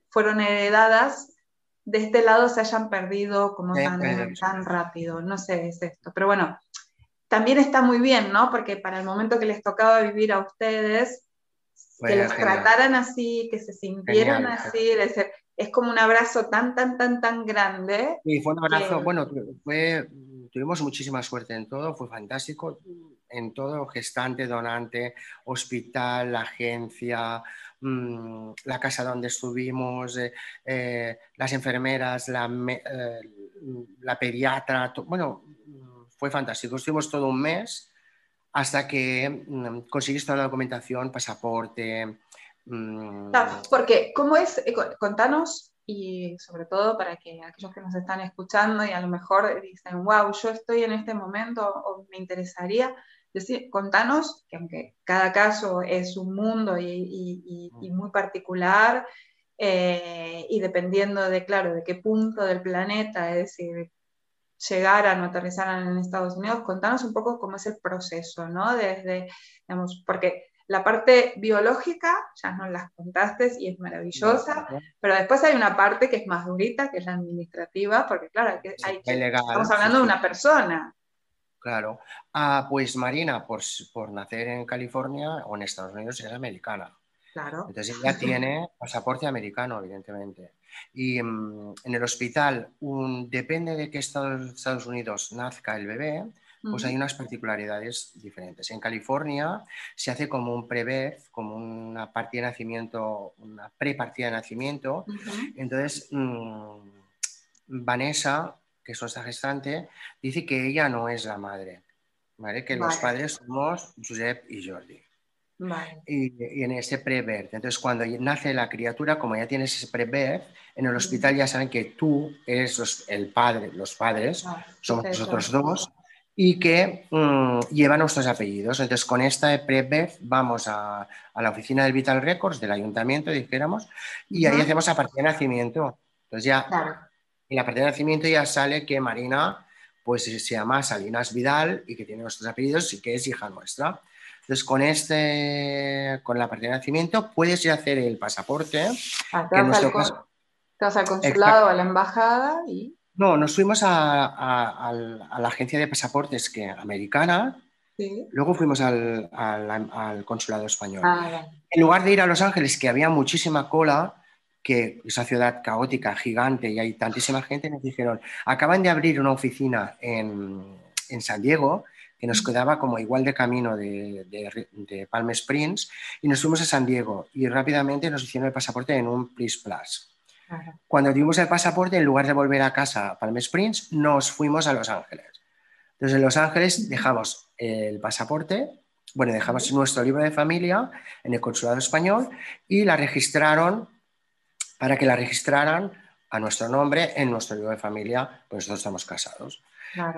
fueron heredadas de este lado se hayan perdido como tan, rápido. No sé, es esto. Pero bueno, también está muy bien, ¿no? Porque para el momento que les tocaba vivir a ustedes, que los trataran así, que se sintieran así, es como un abrazo tan, tan, tan, tan grande. Sí, fue un abrazo, bueno, fue, tuvimos muchísima suerte en todo, fue fantástico, en todo, gestante, donante, hospital, agencia, Mm, la casa donde estuvimos, eh, eh, las enfermeras, la, eh, la pediatra, bueno, fue fantástico. Estuvimos todo un mes hasta que mm, conseguiste toda la documentación, pasaporte. Mm. porque, ¿cómo es? Contanos y sobre todo para que aquellos que nos están escuchando y a lo mejor dicen, wow, yo estoy en este momento o me interesaría, decir, contanos, que aunque cada caso es un mundo y, muy particular, eh, y dependiendo de, claro, de qué punto del planeta, es decir, llegaran o aterrizaran en Estados Unidos, contanos un poco cómo es el proceso, ¿no? Desde, digamos, porque la parte biológica ya nos las contaste y es maravillosa, pero después hay una parte que es más durita, que es la administrativa, porque claro, hay estamos hablando de una persona. Claro. Ah, pues Marina, por, por, nacer en California o en Estados Unidos, es americana. Claro. Entonces ella tiene pasaporte americano, evidentemente. Y mm, en el hospital, depende de qué Estados Unidos nazca el bebé, pues hay unas particularidades diferentes. En California se hace como un pre como una partida de nacimiento, una pre-partida de nacimiento. Entonces, mm, Vanessa que es nuestra gestante, dice que ella no es la madre, ¿vale? que los padres somos Josep y Jordi. Y, en ese pre-birth. Entonces, cuando nace la criatura, como ya tienes ese pre-birth, en el hospital ya saben que tú eres el padre, los padres, somos nosotros dos, y que mm, llevan nuestros apellidos. Entonces, con esta pre-birth vamos a, la oficina del Vital Records del ayuntamiento, dijéramos, y ahí hacemos a partir de nacimiento. Entonces ya y la partida de nacimiento ya sale que Marina pues se llama Salinas Vidal y que tiene nuestros apellidos y que es hija nuestra. Entonces, con, este, con la partida de nacimiento puedes ir a hacer el pasaporte. Ah, te, vas al, consulado, a la embajada y... No, nos fuimos a, la agencia de pasaportes que, americana, luego fuimos al, consulado español. Ah, en lugar de ir a Los Ángeles, que había muchísima cola, que esa ciudad caótica, gigante y hay tantísima gente, nos dijeron, acaban de abrir una oficina en, en San Diego que nos quedaba como igual de camino de, de, Palm Springs y nos fuimos a San Diego y rápidamente nos hicieron el pasaporte en un Plus Plus. Cuando dimos el pasaporte, en lugar de volver a casa a Palm Springs, nos fuimos a Los Ángeles. Entonces en Los Ángeles dejamos el pasaporte, bueno, dejamos nuestro libro de familia en el consulado español y la registraron para que la registraran a nuestro nombre en nuestro libro de familia, pues nosotros estamos casados.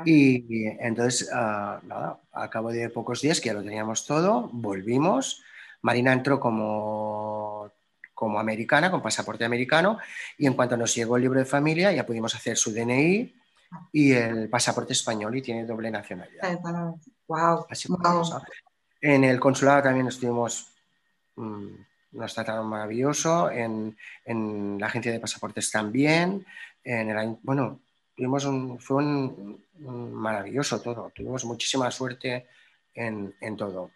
Y, entonces, ah, nada, a cabo de pocos días que ya lo teníamos todo, volvimos. Marina entró como, como americana, con pasaporte americano, y en cuanto nos llegó el libro de familia, ya pudimos hacer su DNI y el pasaporte español y tiene doble nacionalidad. Wow. En el consulado también estuvimos mm, nos trataron maravilloso, en, la agencia de pasaportes también, en el, bueno, tuvimos un, fue un, maravilloso todo, tuvimos muchísima suerte en, todo.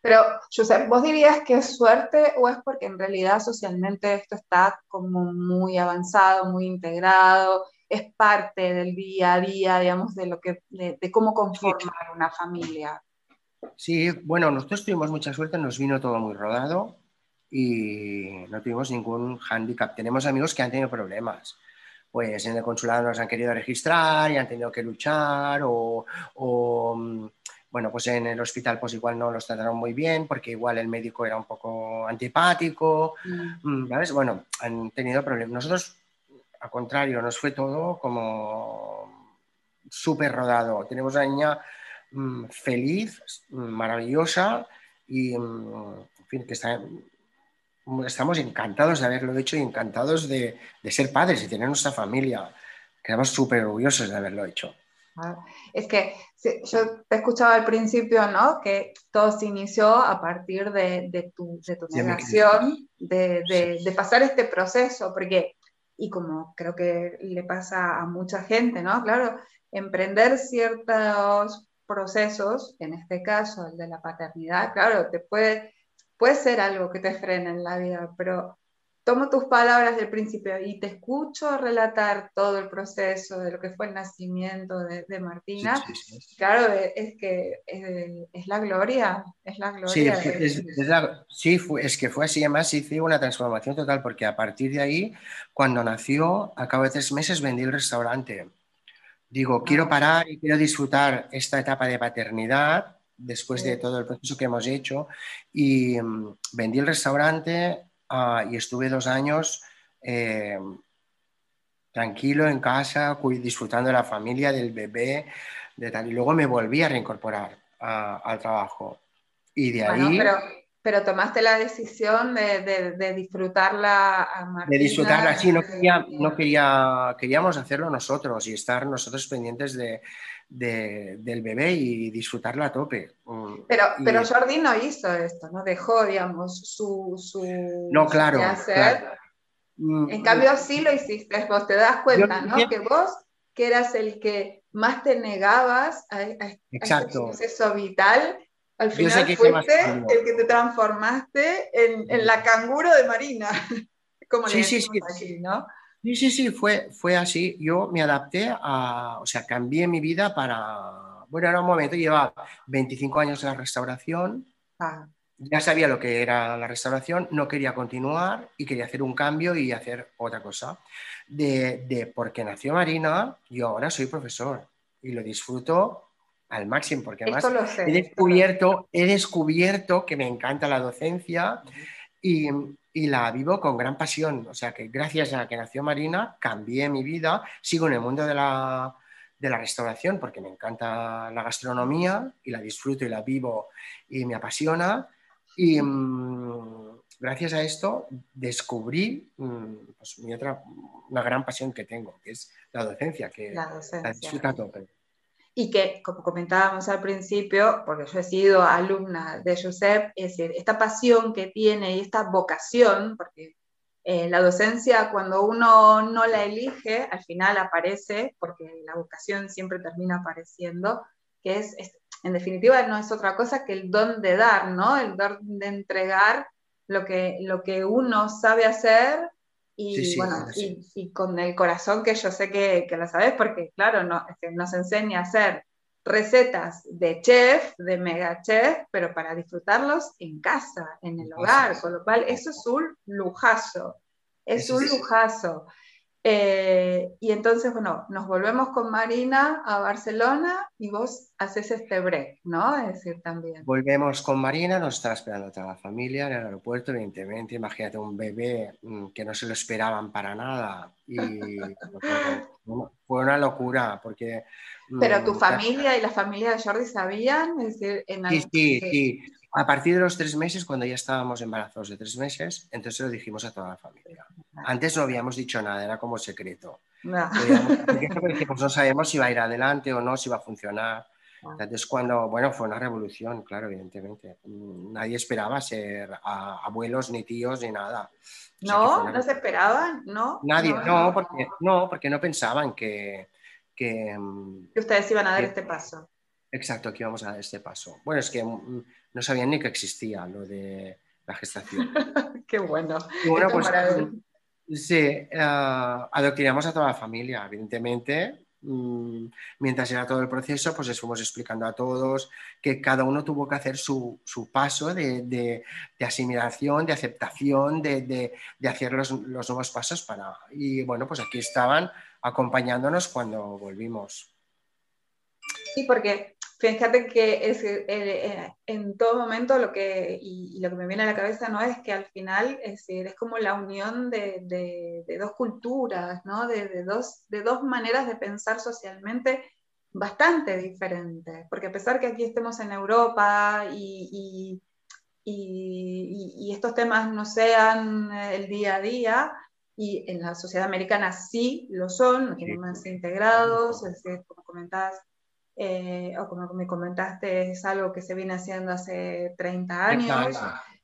Pero, Josep, ¿vos dirías que es suerte o es porque en realidad socialmente esto está como muy avanzado, muy integrado, es parte del día a día, digamos, de, lo que, de, cómo conformar una familia? Sí, bueno, nosotros tuvimos mucha suerte, nos vino todo muy rodado, y no tuvimos ningún hándicap. Tenemos amigos que han tenido problemas, pues en el consulado nos han querido registrar y han tenido que luchar o, o mm, bueno, pues en el hospital pues igual no los trataron muy bien porque igual el médico era un poco antipático, mm. ¿sabes? Bueno, han tenido problemas. Nosotros, al contrario, nos fue todo como súper rodado. Tenemos una niña mm, feliz, maravillosa y, en fin, que está, estamos encantados de haberlo hecho y encantados de, de ser padres y tener nuestra familia. Quedamos súper orgullosos de haberlo hecho. Es que yo te escuchaba al principio, ¿no? Que todo se inició a partir de, de tu, de tu negación, de, de, pasar este proceso, porque, y como creo que le pasa a mucha gente, ¿no? Claro, emprender ciertos procesos, en este caso el de la paternidad, claro, te puede, puede ser algo que te frene en la vida, pero tomo tus palabras del principio y te escucho relatar todo el proceso de lo que fue el nacimiento de, Martina, claro, es que es, la gloria, es la gloria. Sí, es, es que fue así, además hice una transformación total, porque a partir de ahí, cuando nació, a cabo de tres meses vendí el restaurante. Digo, quiero ah. parar y quiero disfrutar esta etapa de paternidad después de todo el proceso que hemos hecho y mm, vendí el restaurante Ah, y estuve dos años eh, tranquilo en casa, disfrutando de la familia, del bebé, de tal. Y luego me volví a reincorporar al trabajo. Y de ahí... Pero, tomaste la decisión de, disfrutarla a Martina. De disfrutarla, sí, no, quería, no quería, queríamos hacerlo nosotros y estar nosotros pendientes de, del bebé y disfrutarlo a tope. Mm, pero, pero Jordi no hizo esto, ¿no? Dejó, digamos, su... su no, claro. Mm, en cambio, sí lo hiciste, vos te das cuenta, ¿no? Que vos, que eras el que más te negabas a, este proceso vital, al final fuiste el que te transformaste en, en la canguro de Marina. Como sí, sí, sí. ¿no? Sí, sí, sí, fue, fue así. Yo me adapté a, o sea, cambié mi vida para, bueno, era un momento, llevaba 25 años en la restauración, ah. ya sabía lo que era la restauración, no quería continuar y quería hacer un cambio y hacer otra cosa. De, de porque nació Marina, yo ahora soy profesor y lo disfruto al máximo, porque además he, descubierto, he descubierto que me encanta la docencia y, y la vivo con gran pasión. O sea que gracias a que nació Marina, cambié mi vida, sigo en el mundo de la, de la restauración porque me encanta la gastronomía y la disfruto y la vivo y me apasiona. Y mm, gracias a esto descubrí mm, pues, mi otra, una gran pasión que tengo, que es la docencia, que la, docencia. disfruto todo y que, como comentábamos al principio, porque yo he sido alumna de Josep, es decir, esta pasión que tiene y esta vocación, porque eh, la docencia cuando uno no la elige, al final aparece, porque la vocación siempre termina apareciendo, que es, en definitiva, no es otra cosa que el don de dar, ¿no? El don de entregar lo que, lo que uno sabe hacer y bueno, y, con el corazón que yo sé que, que lo sabes, porque claro, no, nos enseña a hacer recetas de chef, de mega chef, pero para disfrutarlos en casa, en el hogar, con lo cual eso es un lujazo, es un lujazo. Eh, y entonces, bueno, nos volvemos con Marina a Barcelona y vos haces este break, ¿no? Es decir, también. Volvemos con Marina, nos está esperando toda la familia en el aeropuerto, evidentemente. Imagínate un bebé mm, que no se lo esperaban para nada. Y fue una locura, porque. Pero tu mm, familia y la familia de Jordi sabían, es decir, en Sí, sí, sí. A partir de los tres meses, cuando ya estábamos embarazados de tres meses, entonces lo dijimos a toda la familia. Antes no habíamos dicho nada, era como secreto. No. no sabemos si va a ir adelante o no, si va a funcionar. Entonces, cuando, bueno, fue una revolución, claro, evidentemente. Nadie esperaba ser abuelos, ni tíos, ni nada. no, no se esperaban, ¿no? Nadie, no, porque, no, porque no pensaban que, que, que ustedes iban a dar este paso. Exacto, que íbamos a dar este paso. Bueno, es que mm, no sabían ni que existía lo de la gestación. Qué bueno. pues, Sí, uh, adoctrinamos a toda la familia, evidentemente. mm, mientras era todo el proceso, pues les fuimos explicando a todos que cada uno tuvo que hacer su, paso de, asimilación, de aceptación, de, hacer los, los, nuevos pasos para... Y bueno, pues aquí estaban acompañándonos cuando volvimos. Sí, porque fíjate que es, eh, eh, en todo momento lo que, y, lo que me viene a la cabeza no es que al final es, es como la unión de, de, dos culturas, ¿no? de, dos, de dos maneras de pensar socialmente bastante diferentes, porque a pesar que aquí estemos en Europa y, y, y estos temas no sean el día a día, y en la sociedad americana sí lo son, no tienen más integrados, es decir, como comentabas, eh, o como me comentaste, es algo que se viene haciendo hace 30 años.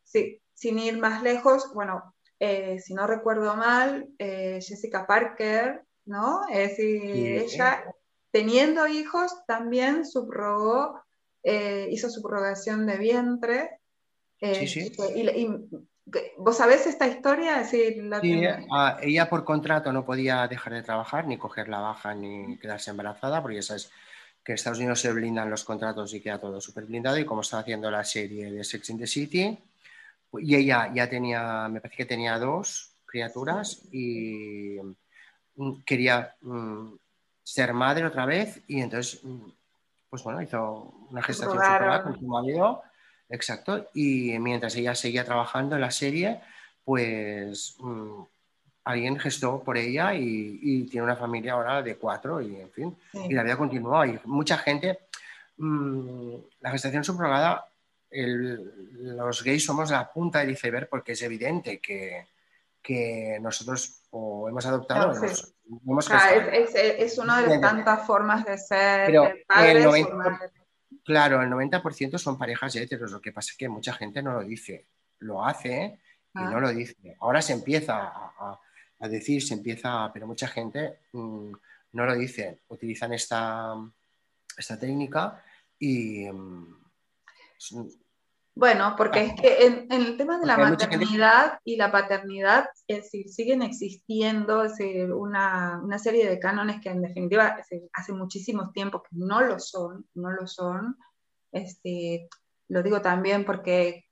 Sí, sin ir más lejos, bueno, eh, si no recuerdo mal, eh, Jessica Parker, ¿no? Es decir, ella teniendo hijos también subrogó, hizo subrogación de vientre. sí, sí. Y, ¿Vos sabés esta historia? sí, ah, ella por contrato no podía dejar de trabajar, ni coger la baja, ni quedarse embarazada, porque ya sabes que Estados Unidos se blindan los contratos y queda todo súper blindado. Y como estaba haciendo la serie de Sex in the City, y ella ya tenía, me parece que tenía dos criaturas y mm, quería mm, ser madre otra vez y entonces, mm, pues bueno, hizo una gestación super con su marido, exacto, y mientras ella seguía trabajando en la serie, pues alguien gestó por ella y, tiene una familia ahora de cuatro y en fin, y la vida continuó. Y mucha gente, mm, la gestación subrogada, los gays somos la punta del iceberg porque es evidente que, que nosotros o hemos adoptado es, una de las tantas formas de ser Pero el 90, Claro, el 90% son parejas heteros, lo que pasa es que mucha gente no lo dice, lo hace y ah. no lo dice. Ahora se empieza a a decir, se empieza, pero mucha gente mm, no lo dice, utilizan esta, esta técnica y... Mm, bueno, porque es que en, el tema de la maternidad y la paternidad, es decir, siguen existiendo una, una, serie de cánones que en definitiva hace muchísimos tiempos que no lo son, no lo son. Este, lo digo también porque,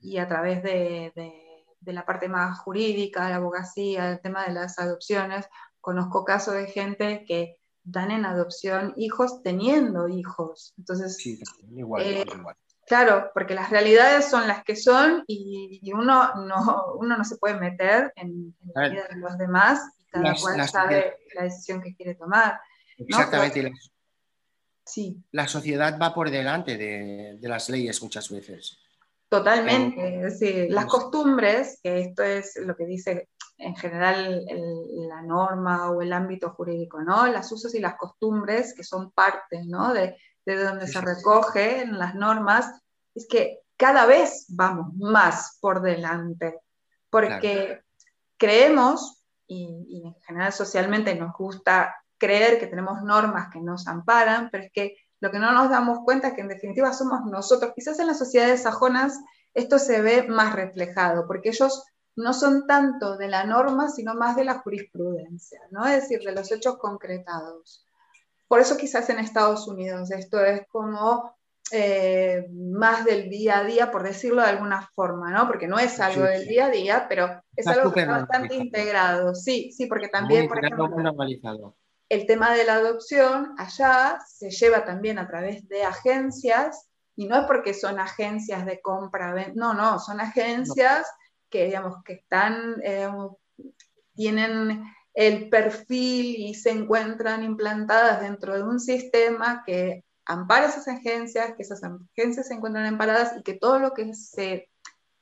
y a través de de la parte más jurídica, la abogacía, el tema de las adopciones, conozco casos de gente que dan en adopción hijos teniendo hijos. Entonces, sí, igual, eh, igual. Claro, porque las realidades son las que son y, uno, no, uno no se puede meter en, la vida de los demás y cada cual sabe la decisión que quiere tomar. Exactamente. la, sí. la sociedad va por delante de, de las leyes muchas veces. Totalmente, es decir, las costumbres, que esto es lo que dice en general la norma o el ámbito jurídico, ¿no? Las usos y las costumbres, que son parte, ¿no? De, donde se recogen las normas, es que cada vez vamos más por delante, porque creemos, y, y en general socialmente nos gusta creer que tenemos normas que nos amparan, pero es que lo que no nos damos cuenta es que en definitiva somos nosotros. Quizás en las sociedades sajonas esto se ve más reflejado, porque ellos no son tanto de la norma, sino más de la jurisprudencia, ¿no? Es decir, de los hechos concretados. Por eso quizás en Estados Unidos esto es como eh, más del día a día, por decirlo de alguna forma, ¿no? Porque no es algo del día a día, pero es algo que está bastante integrado. Sí, sí, porque también, por ejemplo, el tema de la adopción allá se lleva también a través de agencias y no es porque son agencias de compra, no, no, son agencias que, digamos, que están, eh, tienen el perfil y se encuentran implantadas dentro de un sistema que ampara esas agencias, que esas agencias se encuentran amparadas y que todo lo que se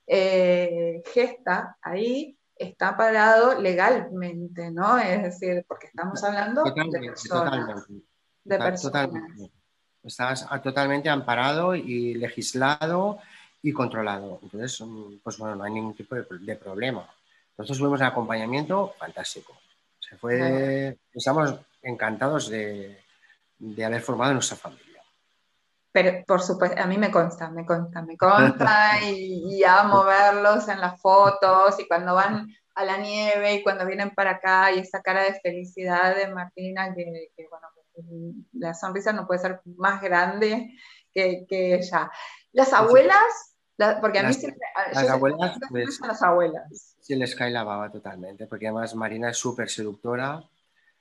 eh, gesta ahí está parado legalmente, ¿no? Es decir, porque estamos hablando de personas. de personas. Estás totalmente amparado y legislado y controlado. Entonces, mm, pues bueno, no hay ningún tipo de, problema. Nosotros tuvimos un acompañamiento fantástico. Se fue, estamos encantados de, de haber formado nuestra familia. Pero por supuesto, a mí me consta, me consta, me consta y, amo verlos en las fotos y cuando van a la nieve y cuando vienen para acá y esa cara de felicidad de Martina, que, bueno, la sonrisa no puede ser más grande que, ella. Las abuelas, porque a mí siempre... Las abuelas, pues, las abuelas. Se les cae la baba totalmente, porque además Marina es súper seductora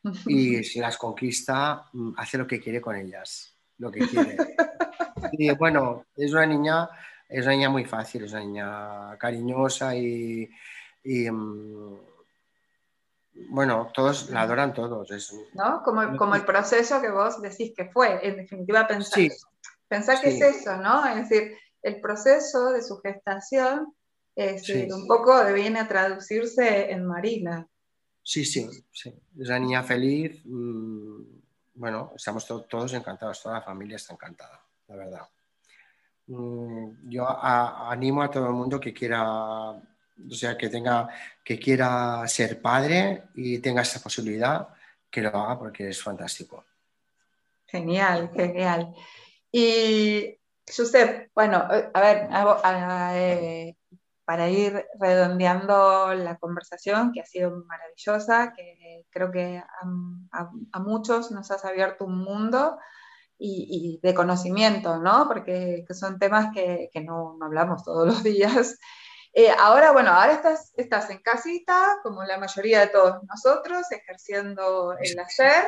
y si las conquista, mm, hace lo que quiere con ellas, lo que quiere. Y bueno, es una niña, es una niña muy fácil, es una niña cariñosa y, mm, bueno, todos la adoran todos. ¿No? Como, como el proceso que vos decís que fue, en definitiva pensar, pensar que es eso, ¿no? Es decir, el proceso de su gestación es, un poco viene a traducirse en Marina. Sí, sí, sí. Es una niña feliz. Mm, bueno, estamos todos encantados, toda la familia está encantada, la verdad. Mm, yo animo a todo el mundo que quiera, o sea, que tenga, que quiera ser padre y tenga esa posibilidad, que lo haga porque es fantástico. Genial, genial. Y Josep, bueno, a ver, eh, para ir redondeando la conversación, que ha sido maravillosa, que creo que a, muchos nos has abierto un mundo y, de conocimiento, ¿no? Porque son temas que, no, hablamos todos los días. Eh, ahora, bueno, ahora estás, estás en casita, como la mayoría de todos nosotros, ejerciendo el hacer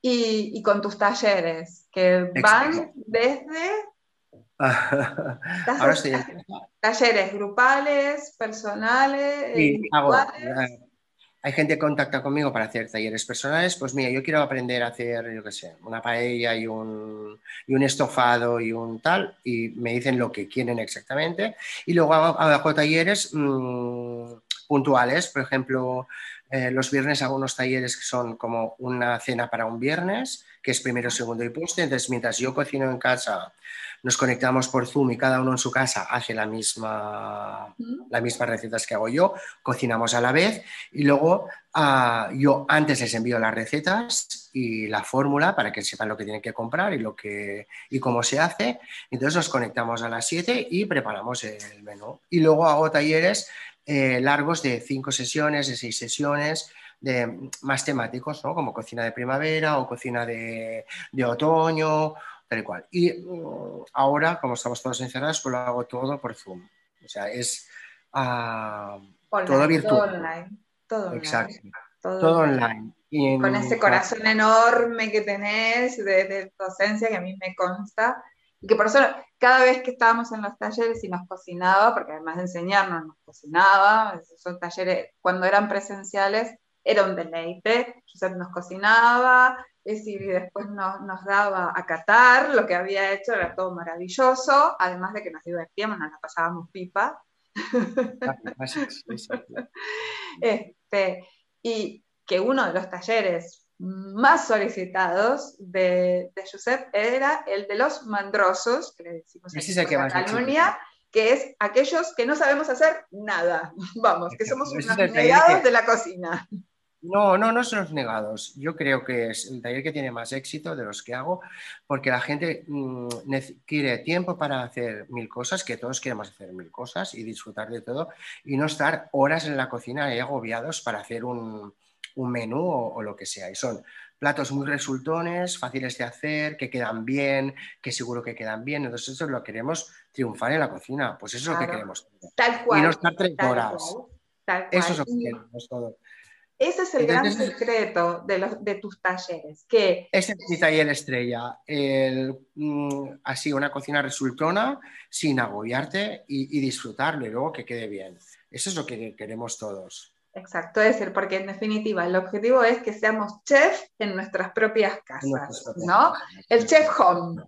y, con tus talleres, que van desde Ahora sí. Talleres grupales, personales. Sí, hay gente que contacta conmigo para hacer talleres personales, pues mira, yo quiero aprender a hacer, yo qué sé, una paella y un, y un estofado y un tal, y me dicen lo que quieren exactamente. Y luego hago, talleres mm, puntuales, por ejemplo, eh, los viernes hago unos talleres que son como una cena para un viernes, que es primero, segundo y postre. Entonces, mientras yo cocino en casa, nos conectamos por Zoom y cada uno en su casa hace la misma, las mismas recetas que hago yo, cocinamos a la vez y luego ah, yo antes les envío las recetas y la fórmula para que sepan lo que tienen que comprar y, lo que, y cómo se hace. Entonces nos conectamos a las 7 y preparamos el menú. Y luego hago talleres eh, largos de 5 sesiones, de 6 sesiones, de, más temáticos, ¿no? como cocina de primavera o cocina de, de otoño tal y cual. Y mm, ahora, como estamos todos encerrados, pues lo hago todo por Zoom. O sea, es uh, todo virtual. Todo online. Todo online. Exacto. Todo, online. Con ese corazón enorme que tenés de, docencia que a mí me consta. Y que por eso cada vez que estábamos en los talleres y nos cocinaba, porque además de enseñarnos, nos cocinaba, esos talleres cuando eran presenciales era un deleite, nos cocinaba, es decir, y después nos, nos, daba a catar lo que había hecho, era todo maravilloso, además de que nos divertíamos, nos la pasábamos pipa. este, y que uno de los talleres más solicitados de, de Josep era el de los mandrosos, que le decimos en Cataluña, que es aquellos que no sabemos hacer nada, vamos, que somos unos negados de la cocina. No, no, no son los negados. Yo creo que es el taller que tiene más éxito de los que hago, porque la gente mm, quiere tiempo para hacer mil cosas, que todos queremos hacer mil cosas y disfrutar de todo, y no estar horas en la cocina y agobiados para hacer un, menú o, lo que sea. Y son platos muy resultones, fáciles de hacer, que quedan bien, que seguro que quedan bien. Entonces, eso lo queremos triunfar en la cocina. Pues eso es lo que queremos. Tal cual. Y no estar tres horas. Eso es lo que queremos todo. Ese es el gran secreto de, los, de, tus talleres. Que... Ese es mi taller estrella. El, mm, así, una cocina resultona sin agobiarte y, disfrutarlo y luego que quede bien. Eso es lo que queremos todos. Exacto, es decir, porque en definitiva el objetivo es que seamos chef en nuestras propias casas, ¿no? El chef home.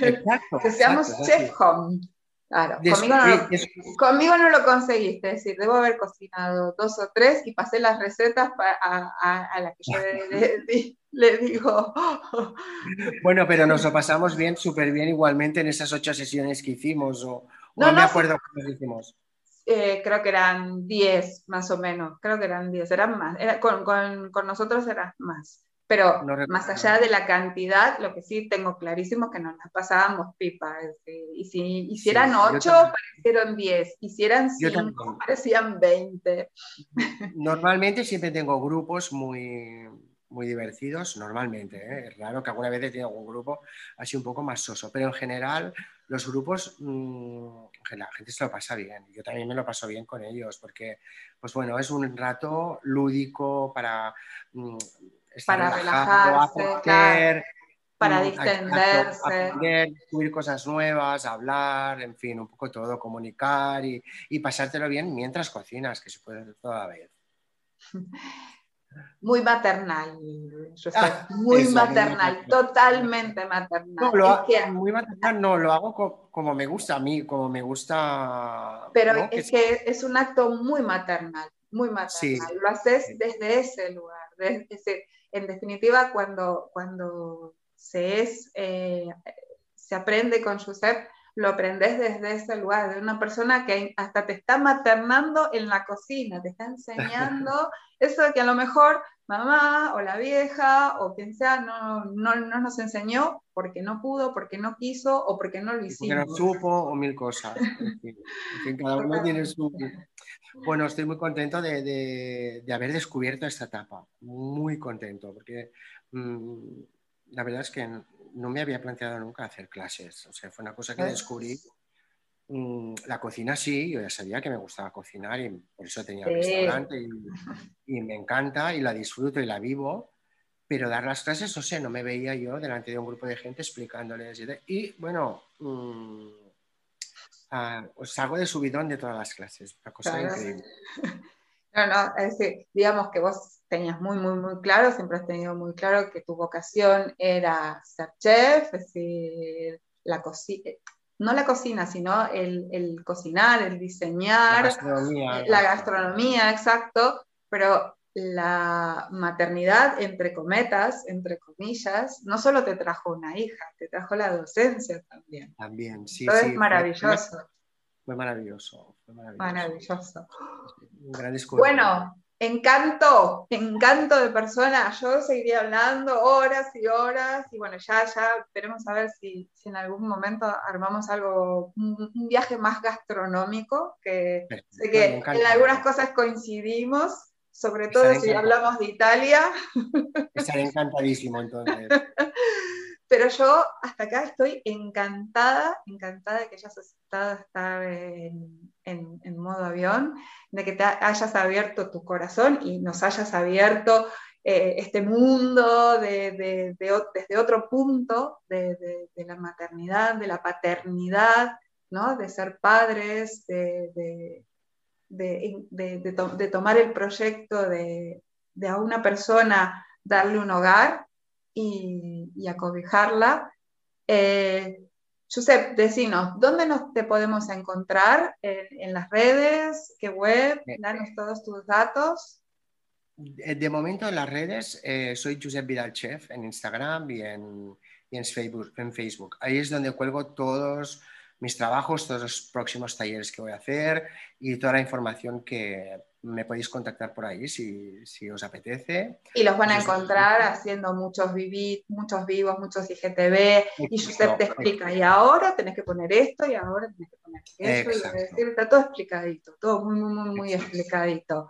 Exacto, que seamos chef home. Claro, conmigo no, lo conseguiste, es decir, debo haber cocinado dos o tres y pasé las recetas a, a, la que yo le, digo. Bueno, pero nos lo pasamos bien, súper bien igualmente en esas ocho sesiones que hicimos, o, no, me acuerdo cuántas hicimos. Eh, creo que eran diez más o menos, creo que eran diez, eran más, con, con, con, nosotros eran más. Pero No más allá de la cantidad, lo que sí tengo clarísimo es que nos las pasábamos pipa. este, Y si Sí, hicieran yo ocho, también. parecieron diez. Hicieran Yo cinco, también. parecían veinte. Normalmente siempre tengo grupos muy, muy divertidos, normalmente. ¿eh? Es raro que alguna vez tenido algún grupo así un poco más soso, pero en general los grupos, mm, la gente se lo pasa bien. Yo también me lo paso bien con ellos porque, pues bueno, es un rato lúdico para mm, estar Para relajado, relajarse, aprender, para mm, distenderse. aprender, descubrir cosas nuevas, hablar, en fin, un poco todo, comunicar y, y pasártelo bien mientras cocinas, que se puede hacer toda vez. Muy maternal, Ah, muy eso, maternal, totalmente maternal. No, lo Es ha- que- muy maternal no, lo hago co- como me gusta a mí, como me gusta. pero ¿no? es que es un acto muy maternal, muy maternal. Sí. Lo haces desde ese lugar. es decir, en definitiva, cuando, cuando se es, eh, se aprende con Josep, lo aprendes desde ese lugar, de una persona que hasta te está maternando en la cocina, te está enseñando eso que a lo mejor mamá o la vieja o quien sea no, no, no nos enseñó porque no pudo, porque no quiso o porque no lo porque hicimos. no supo o mil cosas. En fin, en fin, cada uno tiene su. Bueno, estoy muy contento de, de- de haber descubierto esta etapa, muy contento, porque mm, la verdad es que no me había planteado nunca hacer clases, o sea, fue una cosa que Pues descubrí. Mm, La cocina sí, yo ya sabía que me gustaba cocinar y por eso tenía Sí. el restaurante y, y me encanta y la disfruto y la vivo, pero dar las clases, no sé, no me veía yo delante de un grupo de gente explicándoles. Y, bueno, mm, ah, os salgo de subidón de todas las clases, una cosa Claro. increíble. No, no, es decir, digamos que vos tenías muy, muy, muy claro, siempre has tenido muy claro que tu vocación era ser chef, es decir, la cocina, no la cocina, sino el, el cocinar, el La diseñar, gastronomía. eh, la gastronomía, exacto, pero la maternidad, entre cometas, entre comillas, no solo te trajo una hija, te trajo la docencia también. También, sí, Todo sí. es maravilloso, Fue maravilloso. Fue maravilloso. maravilloso. Un gran. Bueno, encanto, encanto de persona. Yo seguiría hablando horas y horas y bueno, ya, ya esperemos a ver si, si en algún momento armamos algo, un, un viaje más gastronómico, que sé que encanta. en algunas cosas coincidimos, sobre todo si hablamos de Italia, Estaré encantadísimo entonces. pero yo hasta acá estoy encantada, encantada de que hayas aceptado estar en, modo avión, de que te hayas abierto tu corazón y nos hayas abierto eh, este mundo desde otro punto de, la maternidad, de la paternidad, ¿no? de ser padres, de, de- de- de- de to- de tomar el proyecto de a una persona darle un hogar y, y acobijarla. Eh, Josep, decinos, ¿dónde nos te podemos encontrar? ¿En, en las redes? ¿Qué web? Eh, Danos todos tus datos. De de momento en las redes eh, soy Josep Vidal Chef en Instagram y en, y en Facebook, en Facebook. Ahí es donde cuelgo todos mis trabajos, todos los próximos talleres que voy a hacer y toda la información que me podéis contactar por ahí si, si os apetece. Y los van a encontrar haciendo muchos, vivi- muchos vivos, muchos IGTV, y Exacto, Josep te explica, y ahora tenés que poner esto, y ahora tenés que poner eso, y está todo explicadito, todo muy, muy, muy, muy explicadito.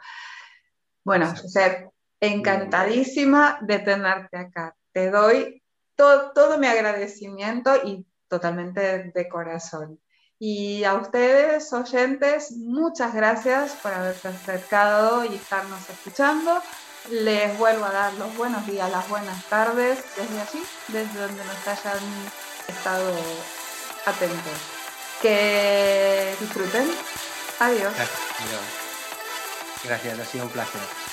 Bueno, Exacto. Josep, encantadísima de tenerte acá. Te doy to- todo mi agradecimiento y totalmente de corazón. Y a ustedes, oyentes, muchas gracias por haberse acercado y estarnos escuchando. Les vuelvo a dar los buenos días, las buenas tardes desde allí, desde donde nos hayan estado atentos. Que disfruten. Adiós. Gracias, Gracias, ha sido un placer.